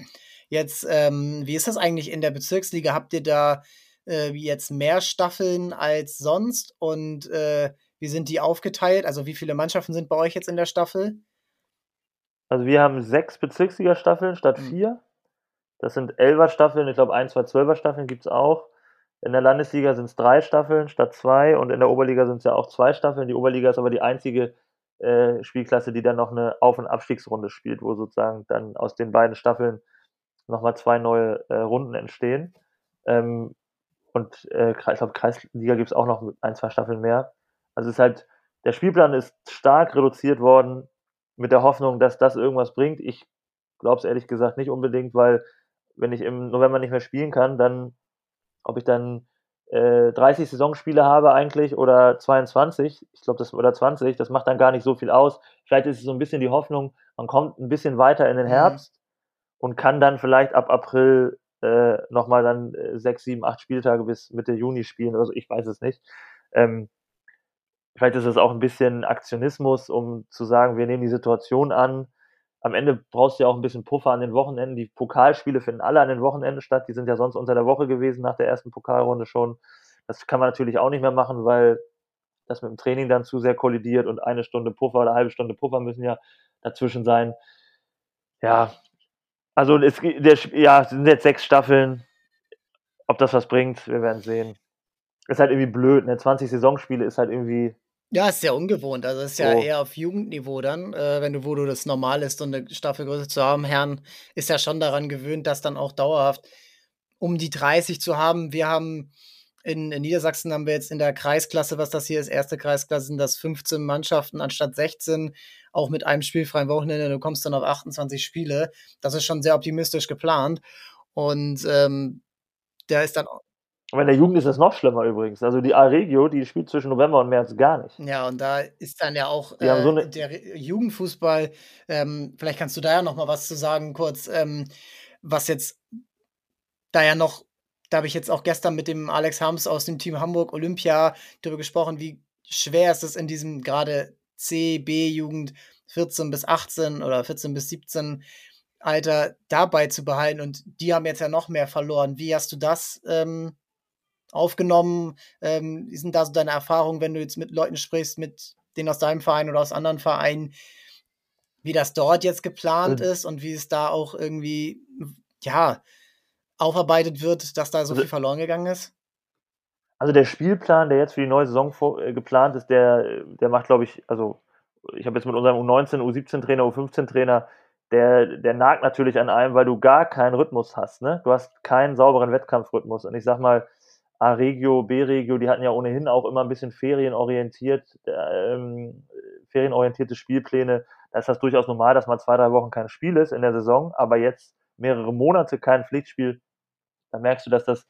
Jetzt, ähm, wie ist das eigentlich in der Bezirksliga? Habt ihr da äh, jetzt mehr Staffeln als sonst? Und äh, wie sind die aufgeteilt? Also wie viele Mannschaften sind bei euch jetzt in der Staffel? Also wir haben sechs Bezirksliga-Staffeln statt mhm. vier. Das sind Elfer-Staffeln, ich glaube ein, zwei Zwölfer-Staffeln gibt es auch. In der Landesliga sind es drei Staffeln statt zwei und in der Oberliga sind es ja auch zwei Staffeln. Die Oberliga ist aber die einzige äh, Spielklasse, die dann noch eine Auf- und Abstiegsrunde spielt, wo sozusagen dann aus den beiden Staffeln nochmal zwei neue äh, Runden entstehen. Ähm, und äh, ich glaube, Kreisliga gibt es auch noch ein, zwei Staffeln mehr. Also es ist halt, der Spielplan ist stark reduziert worden mit der Hoffnung, dass das irgendwas bringt. Ich glaube es ehrlich gesagt nicht unbedingt, weil wenn ich im November nicht mehr spielen kann, dann, ob ich dann äh, 30 Saisonspiele habe eigentlich oder 22, ich glaube das oder 20, das macht dann gar nicht so viel aus. Vielleicht ist es so ein bisschen die Hoffnung, man kommt ein bisschen weiter in den mhm. Herbst mhm. und kann dann vielleicht ab April äh, nochmal dann äh, sechs, sieben, acht Spieltage bis Mitte Juni spielen oder so, ich weiß es nicht. Ähm, vielleicht ist es auch ein bisschen Aktionismus, um zu sagen, wir nehmen die Situation an. Am Ende brauchst du ja auch ein bisschen Puffer an den Wochenenden. Die Pokalspiele finden alle an den Wochenenden statt. Die sind ja sonst unter der Woche gewesen nach der ersten Pokalrunde schon. Das kann man natürlich auch nicht mehr machen, weil das mit dem Training dann zu sehr kollidiert und eine Stunde Puffer oder eine halbe Stunde Puffer müssen ja dazwischen sein. Ja, also es, der, ja, es sind jetzt sechs Staffeln. Ob das was bringt, wir werden sehen. Ist halt irgendwie blöd, ne? 20 Saisonspiele ist halt irgendwie ja, ist sehr ungewohnt. Also ist ja oh. eher auf Jugendniveau dann, äh, wenn du, wo du das normal ist, so eine Staffelgröße zu haben. Herrn ist ja schon daran gewöhnt, das dann auch dauerhaft um die 30 zu haben. Wir haben in, in, Niedersachsen haben wir jetzt in der Kreisklasse, was das hier ist, erste Kreisklasse, sind das 15 Mannschaften anstatt 16, auch mit einem spielfreien Wochenende. Du kommst dann auf 28 Spiele. Das ist schon sehr optimistisch geplant. Und ähm, da ist dann. Aber in der Jugend ist das noch schlimmer übrigens. Also die A-Regio, die spielt zwischen November und März gar nicht. Ja, und da ist dann ja auch äh, so der Jugendfußball, ähm, vielleicht kannst du da ja noch mal was zu sagen, kurz, ähm, was jetzt da ja noch, da habe ich jetzt auch gestern mit dem Alex Harms aus dem Team Hamburg Olympia darüber gesprochen, wie schwer ist es in diesem gerade C, B-Jugend 14 bis 18 oder 14 bis 17 Alter dabei zu behalten und die haben jetzt ja noch mehr verloren. Wie hast du das ähm, aufgenommen? Ähm, wie sind da so deine Erfahrungen, wenn du jetzt mit Leuten sprichst, mit denen aus deinem Verein oder aus anderen Vereinen, wie das dort jetzt geplant mhm. ist und wie es da auch irgendwie, ja, aufarbeitet wird, dass da so also, viel verloren gegangen ist? Also der Spielplan, der jetzt für die neue Saison vor, äh, geplant ist, der, der macht, glaube ich, also ich habe jetzt mit unserem U19, U17-Trainer, U15-Trainer, der, der nagt natürlich an einem, weil du gar keinen Rhythmus hast. Ne? Du hast keinen sauberen Wettkampfrhythmus. Und ich sag mal, A-Regio, B-Regio, die hatten ja ohnehin auch immer ein bisschen ferienorientiert, ähm, ferienorientierte Spielpläne. Da ist das durchaus normal, dass mal zwei, drei Wochen kein Spiel ist in der Saison, aber jetzt mehrere Monate kein Pflichtspiel, da merkst du, dass das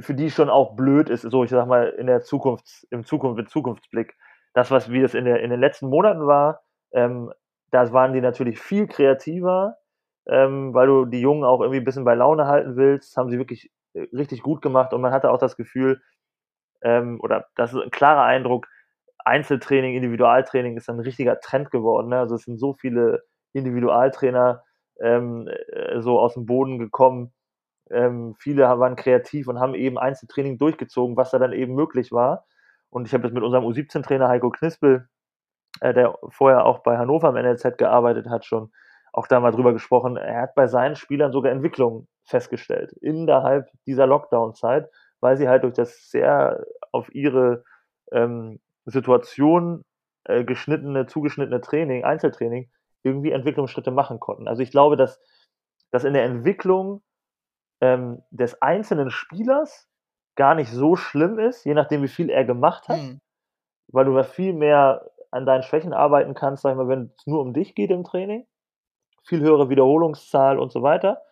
für die schon auch blöd ist, so ich sag mal, in der Zukunft, im Zukunft, mit Zukunftsblick. Das, was wie es in, der, in den letzten Monaten war, ähm, da waren die natürlich viel kreativer, ähm, weil du die Jungen auch irgendwie ein bisschen bei Laune halten willst. Das haben sie wirklich richtig gut gemacht und man hatte auch das Gefühl, ähm, oder das ist ein klarer Eindruck, Einzeltraining, Individualtraining ist ein richtiger Trend geworden. Ne? Also es sind so viele Individualtrainer ähm, äh, so aus dem Boden gekommen. Ähm, viele waren kreativ und haben eben Einzeltraining durchgezogen, was da dann eben möglich war. Und ich habe jetzt mit unserem U17-Trainer Heiko Knispel, äh, der vorher auch bei Hannover im NLZ gearbeitet hat, schon auch da mal drüber gesprochen. Er hat bei seinen Spielern sogar Entwicklungen festgestellt innerhalb dieser Lockdown-Zeit, weil sie halt durch das sehr auf ihre ähm, Situation äh, geschnittene, zugeschnittene Training, Einzeltraining, irgendwie Entwicklungsschritte machen konnten. Also ich glaube, dass, dass in der Entwicklung ähm, des einzelnen Spielers gar nicht so schlimm ist, je nachdem, wie viel er gemacht hat, mhm. weil du viel mehr an deinen Schwächen arbeiten kannst, sag ich mal, wenn es nur um dich geht im Training, viel höhere Wiederholungszahl und so weiter.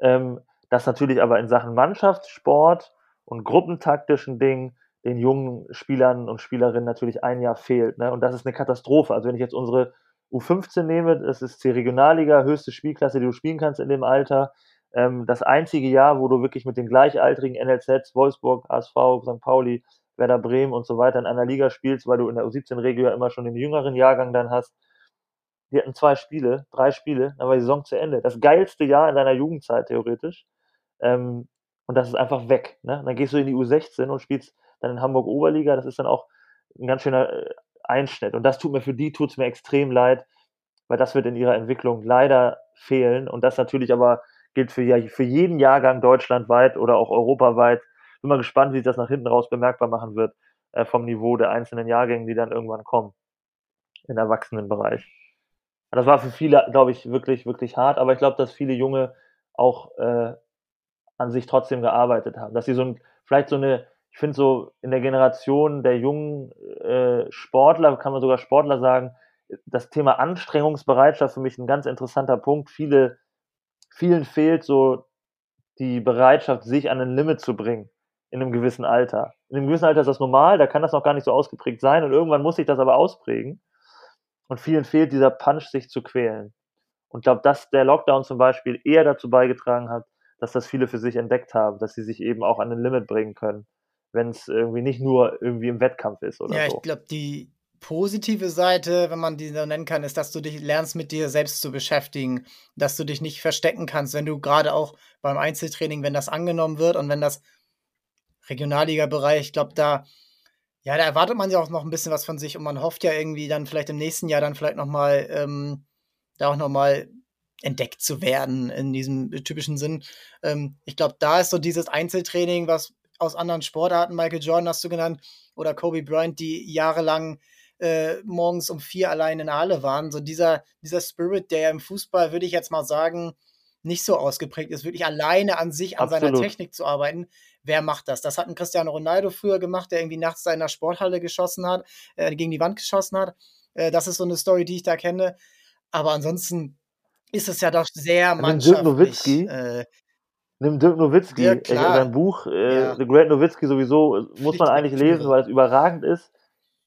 Ähm, das natürlich aber in Sachen Mannschaftssport und gruppentaktischen Dingen den jungen Spielern und Spielerinnen natürlich ein Jahr fehlt. Ne? Und das ist eine Katastrophe. Also wenn ich jetzt unsere U15 nehme, das ist die Regionalliga, höchste Spielklasse, die du spielen kannst in dem Alter. Ähm, das einzige Jahr, wo du wirklich mit den gleichaltrigen NLZs, Wolfsburg, ASV, St. Pauli, Werder Bremen und so weiter in einer Liga spielst, weil du in der U17-Regio ja immer schon den jüngeren Jahrgang dann hast. Die hatten zwei Spiele, drei Spiele, dann war die Saison zu Ende. Das geilste Jahr in deiner Jugendzeit theoretisch. Ähm, und das ist einfach weg. Ne? Dann gehst du in die U16 und spielst dann in Hamburg Oberliga. Das ist dann auch ein ganz schöner äh, Einschnitt. Und das tut mir für die tut es mir extrem leid, weil das wird in ihrer Entwicklung leider fehlen. Und das natürlich aber gilt für, für jeden Jahrgang deutschlandweit oder auch europaweit. Bin mal gespannt, wie sich das nach hinten raus bemerkbar machen wird äh, vom Niveau der einzelnen Jahrgänge, die dann irgendwann kommen im Erwachsenenbereich. Das war für viele, glaube ich, wirklich, wirklich hart, aber ich glaube, dass viele Junge auch äh, an sich trotzdem gearbeitet haben. Dass sie so ein, vielleicht so eine, ich finde so in der Generation der jungen äh, Sportler, kann man sogar Sportler sagen, das Thema Anstrengungsbereitschaft für mich ein ganz interessanter Punkt. Viele, vielen fehlt so die Bereitschaft, sich an ein Limit zu bringen in einem gewissen Alter. In einem gewissen Alter ist das normal, da kann das noch gar nicht so ausgeprägt sein und irgendwann muss sich das aber ausprägen. Und vielen fehlt dieser Punch, sich zu quälen. Und ich glaube, dass der Lockdown zum Beispiel eher dazu beigetragen hat, dass das viele für sich entdeckt haben, dass sie sich eben auch an ein Limit bringen können, wenn es irgendwie nicht nur irgendwie im Wettkampf ist oder ja, so. Ja, ich glaube, die positive Seite, wenn man die so nennen kann, ist, dass du dich lernst, mit dir selbst zu beschäftigen, dass du dich nicht verstecken kannst, wenn du gerade auch beim Einzeltraining, wenn das angenommen wird und wenn das Regionalliga-Bereich, ich glaube, da, ja, da erwartet man ja auch noch ein bisschen was von sich und man hofft ja irgendwie dann vielleicht im nächsten Jahr dann vielleicht nochmal, ähm, da auch nochmal entdeckt zu werden in diesem typischen Sinn. Ähm, ich glaube, da ist so dieses Einzeltraining, was aus anderen Sportarten, Michael Jordan hast du genannt, oder Kobe Bryant, die jahrelang äh, morgens um vier allein in der Halle waren. So dieser, dieser Spirit, der ja im Fußball, würde ich jetzt mal sagen, nicht so ausgeprägt ist, wirklich alleine an sich, an Absolut. seiner Technik zu arbeiten. Wer macht das? Das hat ein Cristiano Ronaldo früher gemacht, der irgendwie nachts in der Sporthalle geschossen hat, äh, gegen die Wand geschossen hat. Äh, das ist so eine Story, die ich da kenne. Aber ansonsten ist es ja doch sehr mannschaftlich. Dirk äh, Nimm Dirk Nowitzki, äh, sein Buch äh, ja. The Great Nowitzki sowieso, äh, muss man eigentlich lesen, weil es überragend ist.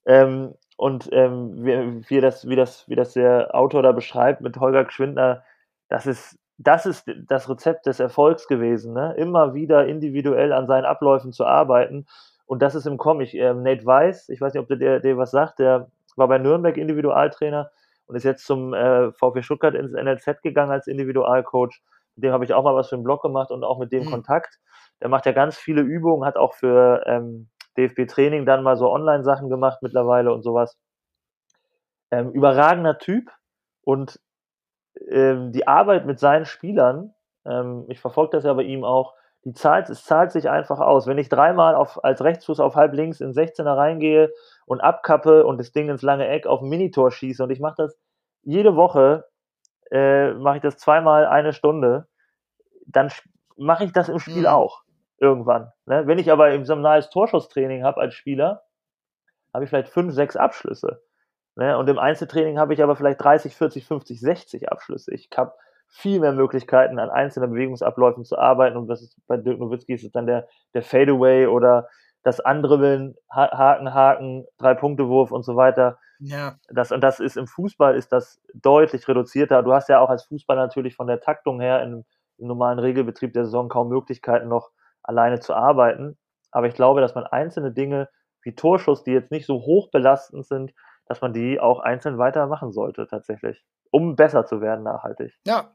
Ähm, und ähm, wie, wie, das, wie, das, wie das der Autor da beschreibt mit Holger Geschwindner, das ist, das ist das Rezept des Erfolgs gewesen, ne? immer wieder individuell an seinen Abläufen zu arbeiten. Und das ist im Comic. Ähm, Nate Weiss, ich weiß nicht, ob der, der, der was sagt, der war bei Nürnberg Individualtrainer und ist jetzt zum äh, VfB Stuttgart ins NLZ gegangen als Individualcoach. Mit dem habe ich auch mal was für einen Blog gemacht und auch mit dem mhm. Kontakt. Der macht ja ganz viele Übungen, hat auch für ähm, DFB-Training dann mal so Online-Sachen gemacht mittlerweile und sowas. Ähm, überragender Typ und ähm, die Arbeit mit seinen Spielern, ähm, ich verfolge das ja bei ihm auch, die zahlt, es zahlt sich einfach aus. Wenn ich dreimal auf, als Rechtsfuß auf halb links in 16er reingehe und abkappe und das Ding ins lange Eck auf ein Minitor schieße und ich mache das jede Woche, äh, mache ich das zweimal eine Stunde, dann mache ich das im Spiel mhm. auch irgendwann. Ne? Wenn ich aber so ein nahes Torschusstraining habe als Spieler, habe ich vielleicht fünf, sechs Abschlüsse. Ne? Und im Einzeltraining habe ich aber vielleicht 30, 40, 50, 60 Abschlüsse. Ich habe viel mehr Möglichkeiten, an einzelnen Bewegungsabläufen zu arbeiten. Und das ist bei Dirk Nowitzki ist es dann der, der Fadeaway oder das Andribbeln, Haken, Haken, Drei-Punkte-Wurf und so weiter. Ja. Das, und das ist im Fußball ist das deutlich reduzierter. Du hast ja auch als Fußballer natürlich von der Taktung her im, im normalen Regelbetrieb der Saison kaum Möglichkeiten, noch alleine zu arbeiten. Aber ich glaube, dass man einzelne Dinge wie Torschuss, die jetzt nicht so hoch belastend sind, dass man die auch einzeln weitermachen sollte, tatsächlich, um besser zu werden nachhaltig. Ja.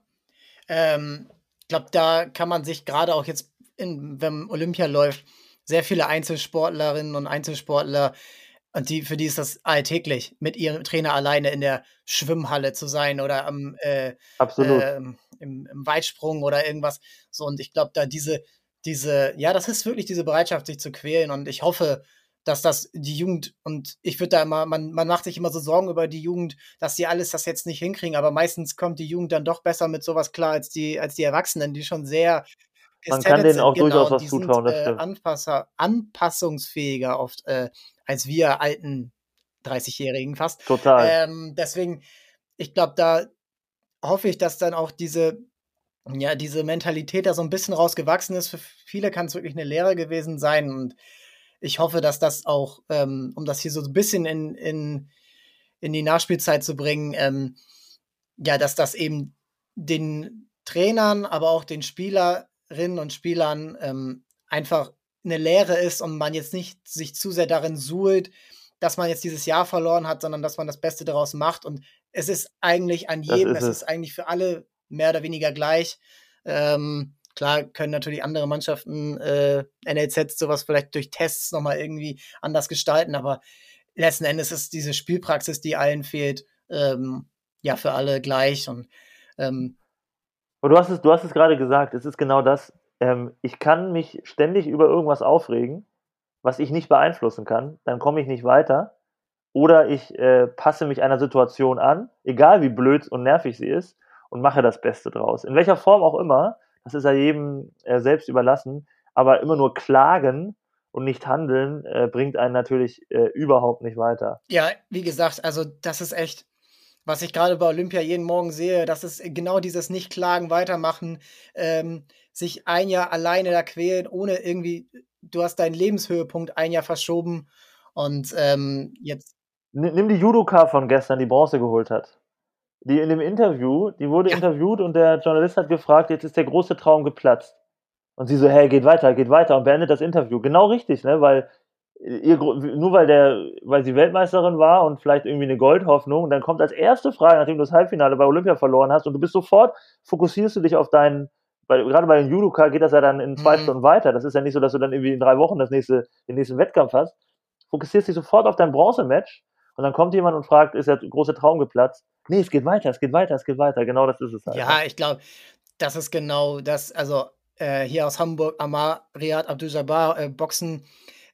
Ähm, ich glaube, da kann man sich gerade auch jetzt, in, wenn Olympia läuft, sehr viele Einzelsportlerinnen und Einzelsportler, und die, für die ist das alltäglich, mit ihrem Trainer alleine in der Schwimmhalle zu sein oder am äh. Äh, im, im, Weitsprung oder irgendwas. So, und ich glaube, da diese, diese, ja, das ist wirklich diese Bereitschaft, sich zu quälen. Und ich hoffe, dass das die Jugend, und ich würde da immer, man, man macht sich immer so Sorgen über die Jugend, dass die alles das jetzt nicht hinkriegen, aber meistens kommt die Jugend dann doch besser mit sowas klar als die, als die Erwachsenen, die schon sehr man kann denen auch genau, durchaus was zutrauen, das äh, Anpasser, anpassungsfähiger oft äh, als wir alten 30-Jährigen fast. Total. Ähm, deswegen, ich glaube, da hoffe ich, dass dann auch diese, ja, diese Mentalität da so ein bisschen rausgewachsen ist. Für viele kann es wirklich eine Lehre gewesen sein und ich hoffe, dass das auch, ähm, um das hier so ein bisschen in, in, in die Nachspielzeit zu bringen, ähm, ja, dass das eben den Trainern, aber auch den Spielerinnen und Spielern ähm, einfach eine Lehre ist und man jetzt nicht sich zu sehr darin suhlt, dass man jetzt dieses Jahr verloren hat, sondern dass man das Beste daraus macht. Und es ist eigentlich an jedem, ist es. ist eigentlich für alle mehr oder weniger gleich. Ähm, klar können natürlich andere Mannschaften, äh, NLZ, sowas vielleicht durch Tests nochmal irgendwie anders gestalten, aber letzten Endes ist diese Spielpraxis, die allen fehlt, ähm, ja, für alle gleich. Und ähm, du hast es, du hast es gerade gesagt, es ist genau das, ähm, ich kann mich ständig über irgendwas aufregen, was ich nicht beeinflussen kann, dann komme ich nicht weiter. Oder ich äh, passe mich einer Situation an, egal wie blöd und nervig sie ist, und mache das Beste draus. In welcher Form auch immer, das ist ja jedem äh, selbst überlassen, aber immer nur klagen und nicht handeln äh, bringt einen natürlich äh, überhaupt nicht weiter. Ja, wie gesagt, also das ist echt, was ich gerade bei Olympia jeden Morgen sehe, das ist genau dieses Nicht-Klagen, Weitermachen. Ähm, sich ein Jahr alleine da quälen, ohne irgendwie, du hast deinen Lebenshöhepunkt ein Jahr verschoben und ähm, jetzt. Nimm die Judoka von gestern, die Bronze geholt hat. Die in dem Interview, die wurde ja. interviewt und der Journalist hat gefragt, jetzt ist der große Traum geplatzt. Und sie so, hey, geht weiter, geht weiter und beendet das Interview. Genau richtig, ne? Weil ihr, nur weil der, weil sie Weltmeisterin war und vielleicht irgendwie eine Goldhoffnung, und dann kommt als erste Frage, nachdem du das Halbfinale bei Olympia verloren hast, und du bist sofort, fokussierst du dich auf deinen, weil gerade bei den Judoka geht das ja dann in zwei mhm. Stunden weiter. Das ist ja nicht so, dass du dann irgendwie in drei Wochen das nächste, den nächsten Wettkampf hast. Fokussierst dich sofort auf dein Bronzematch und dann kommt jemand und fragt, ist der große Traum geplatzt? Nee, es geht weiter, es geht weiter, es geht weiter. Genau das ist es halt. Ja, ne? ich glaube, das ist genau das, also äh, hier aus Hamburg, Amar Riyad Abdul-Jabbar, äh, Boxen,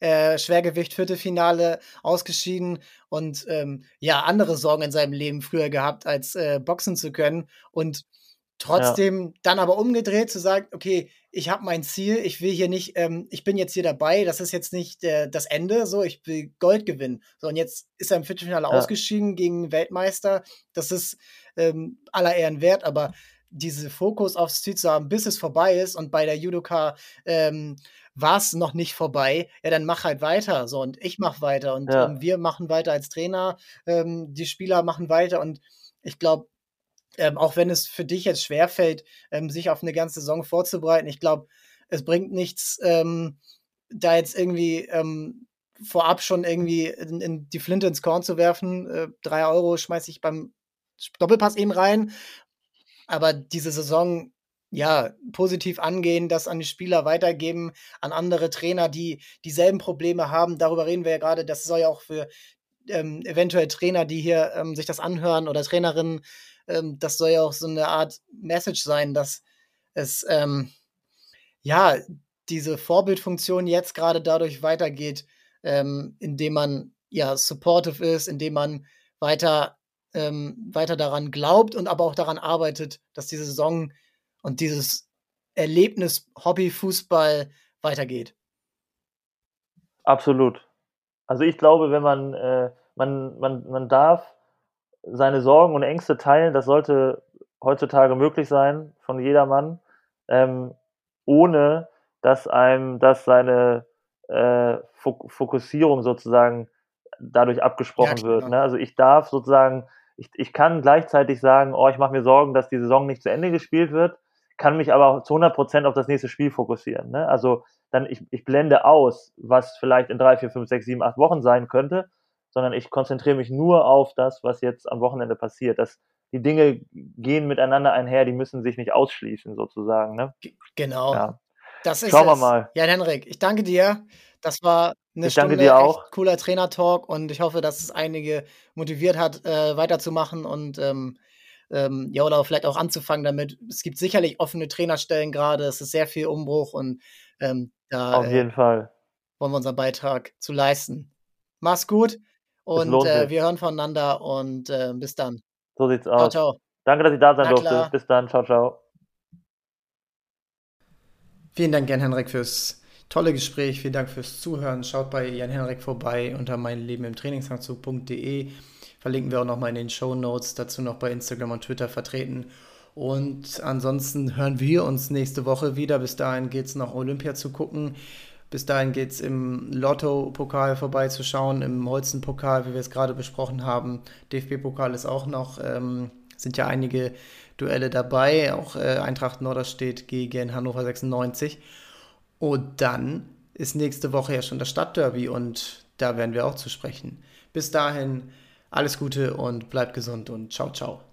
äh, Schwergewicht Viertelfinale ausgeschieden und ähm, ja, andere Sorgen in seinem Leben früher gehabt, als äh, boxen zu können. Und Trotzdem ja. dann aber umgedreht zu sagen, okay, ich habe mein Ziel, ich will hier nicht, ähm, ich bin jetzt hier dabei, das ist jetzt nicht äh, das Ende, so, ich will Gold gewinnen. So, und jetzt ist er im Viertelfinale ja. ausgeschieden gegen Weltmeister. Das ist ähm, aller Ehren wert, aber diese Fokus aufs Ziel zu haben, bis es vorbei ist und bei der Judoka ähm, war es noch nicht vorbei, ja, dann mach halt weiter. So, und ich mach weiter und ja. ähm, wir machen weiter als Trainer, ähm, die Spieler machen weiter und ich glaube, ähm, auch wenn es für dich jetzt schwerfällt, ähm, sich auf eine ganze Saison vorzubereiten. Ich glaube, es bringt nichts, ähm, da jetzt irgendwie ähm, vorab schon irgendwie in, in, die Flinte ins Korn zu werfen. Äh, drei Euro schmeiße ich beim Doppelpass eben rein. Aber diese Saison ja, positiv angehen, das an die Spieler weitergeben, an andere Trainer, die dieselben Probleme haben. Darüber reden wir ja gerade. Das soll ja auch für ähm, eventuell Trainer, die hier ähm, sich das anhören oder Trainerinnen ähm, das soll ja auch so eine Art Message sein, dass es ähm, ja diese Vorbildfunktion jetzt gerade dadurch weitergeht, ähm, indem man ja supportive ist, indem man weiter ähm, weiter daran glaubt und aber auch daran arbeitet, dass diese Saison und dieses Erlebnis Hobby-Fußball weitergeht. Absolut. Also ich glaube, wenn man, äh, man, man, man darf seine Sorgen und Ängste teilen, das sollte heutzutage möglich sein von jedermann, ähm, ohne dass einem das seine äh, Fokussierung sozusagen dadurch abgesprochen ja, wird. Ne? Also ich darf sozusagen, ich, ich kann gleichzeitig sagen, oh, ich mache mir Sorgen, dass die Saison nicht zu Ende gespielt wird, kann mich aber zu 100 Prozent auf das nächste Spiel fokussieren. Ne? Also dann, ich, ich blende aus, was vielleicht in drei, vier, fünf, sechs, sieben, acht Wochen sein könnte, sondern ich konzentriere mich nur auf das, was jetzt am Wochenende passiert. Das, die Dinge gehen miteinander einher, die müssen sich nicht ausschließen, sozusagen. Ne? Genau. Ja. Das ist Schauen wir es. mal. Ja, Henrik, ich danke dir. Das war eine ich Stunde dir auch. echt cooler Trainer-Talk und ich hoffe, dass es einige motiviert hat, äh, weiterzumachen und ähm, ähm, ja, oder vielleicht auch anzufangen damit. Es gibt sicherlich offene Trainerstellen gerade, es ist sehr viel Umbruch und ähm, da Auf jeden äh, Fall. wollen wir unseren Beitrag zu leisten. Mach's gut und äh, wir hören voneinander und äh, bis dann. So sieht's aus. Ciao, ciao. Danke, dass ich da sein Na durfte. Klar. Bis dann. Ciao, ciao. Vielen Dank, Jan Henrik, fürs tolle Gespräch. Vielen Dank fürs Zuhören. Schaut bei Jan Henrik vorbei unter meinlebenimtrainingsanzug.de. Verlinken wir auch nochmal in den Show Notes, dazu noch bei Instagram und Twitter vertreten. Und ansonsten hören wir uns nächste Woche wieder. Bis dahin geht es noch Olympia zu gucken. Bis dahin geht es im Lotto-Pokal vorbeizuschauen, im Holzen-Pokal, wie wir es gerade besprochen haben. DFB-Pokal ist auch noch, ähm, sind ja einige Duelle dabei. Auch äh, Eintracht Norderstedt gegen Hannover 96. Und dann ist nächste Woche ja schon das Stadtderby und da werden wir auch zu sprechen. Bis dahin alles Gute und bleibt gesund und ciao, ciao.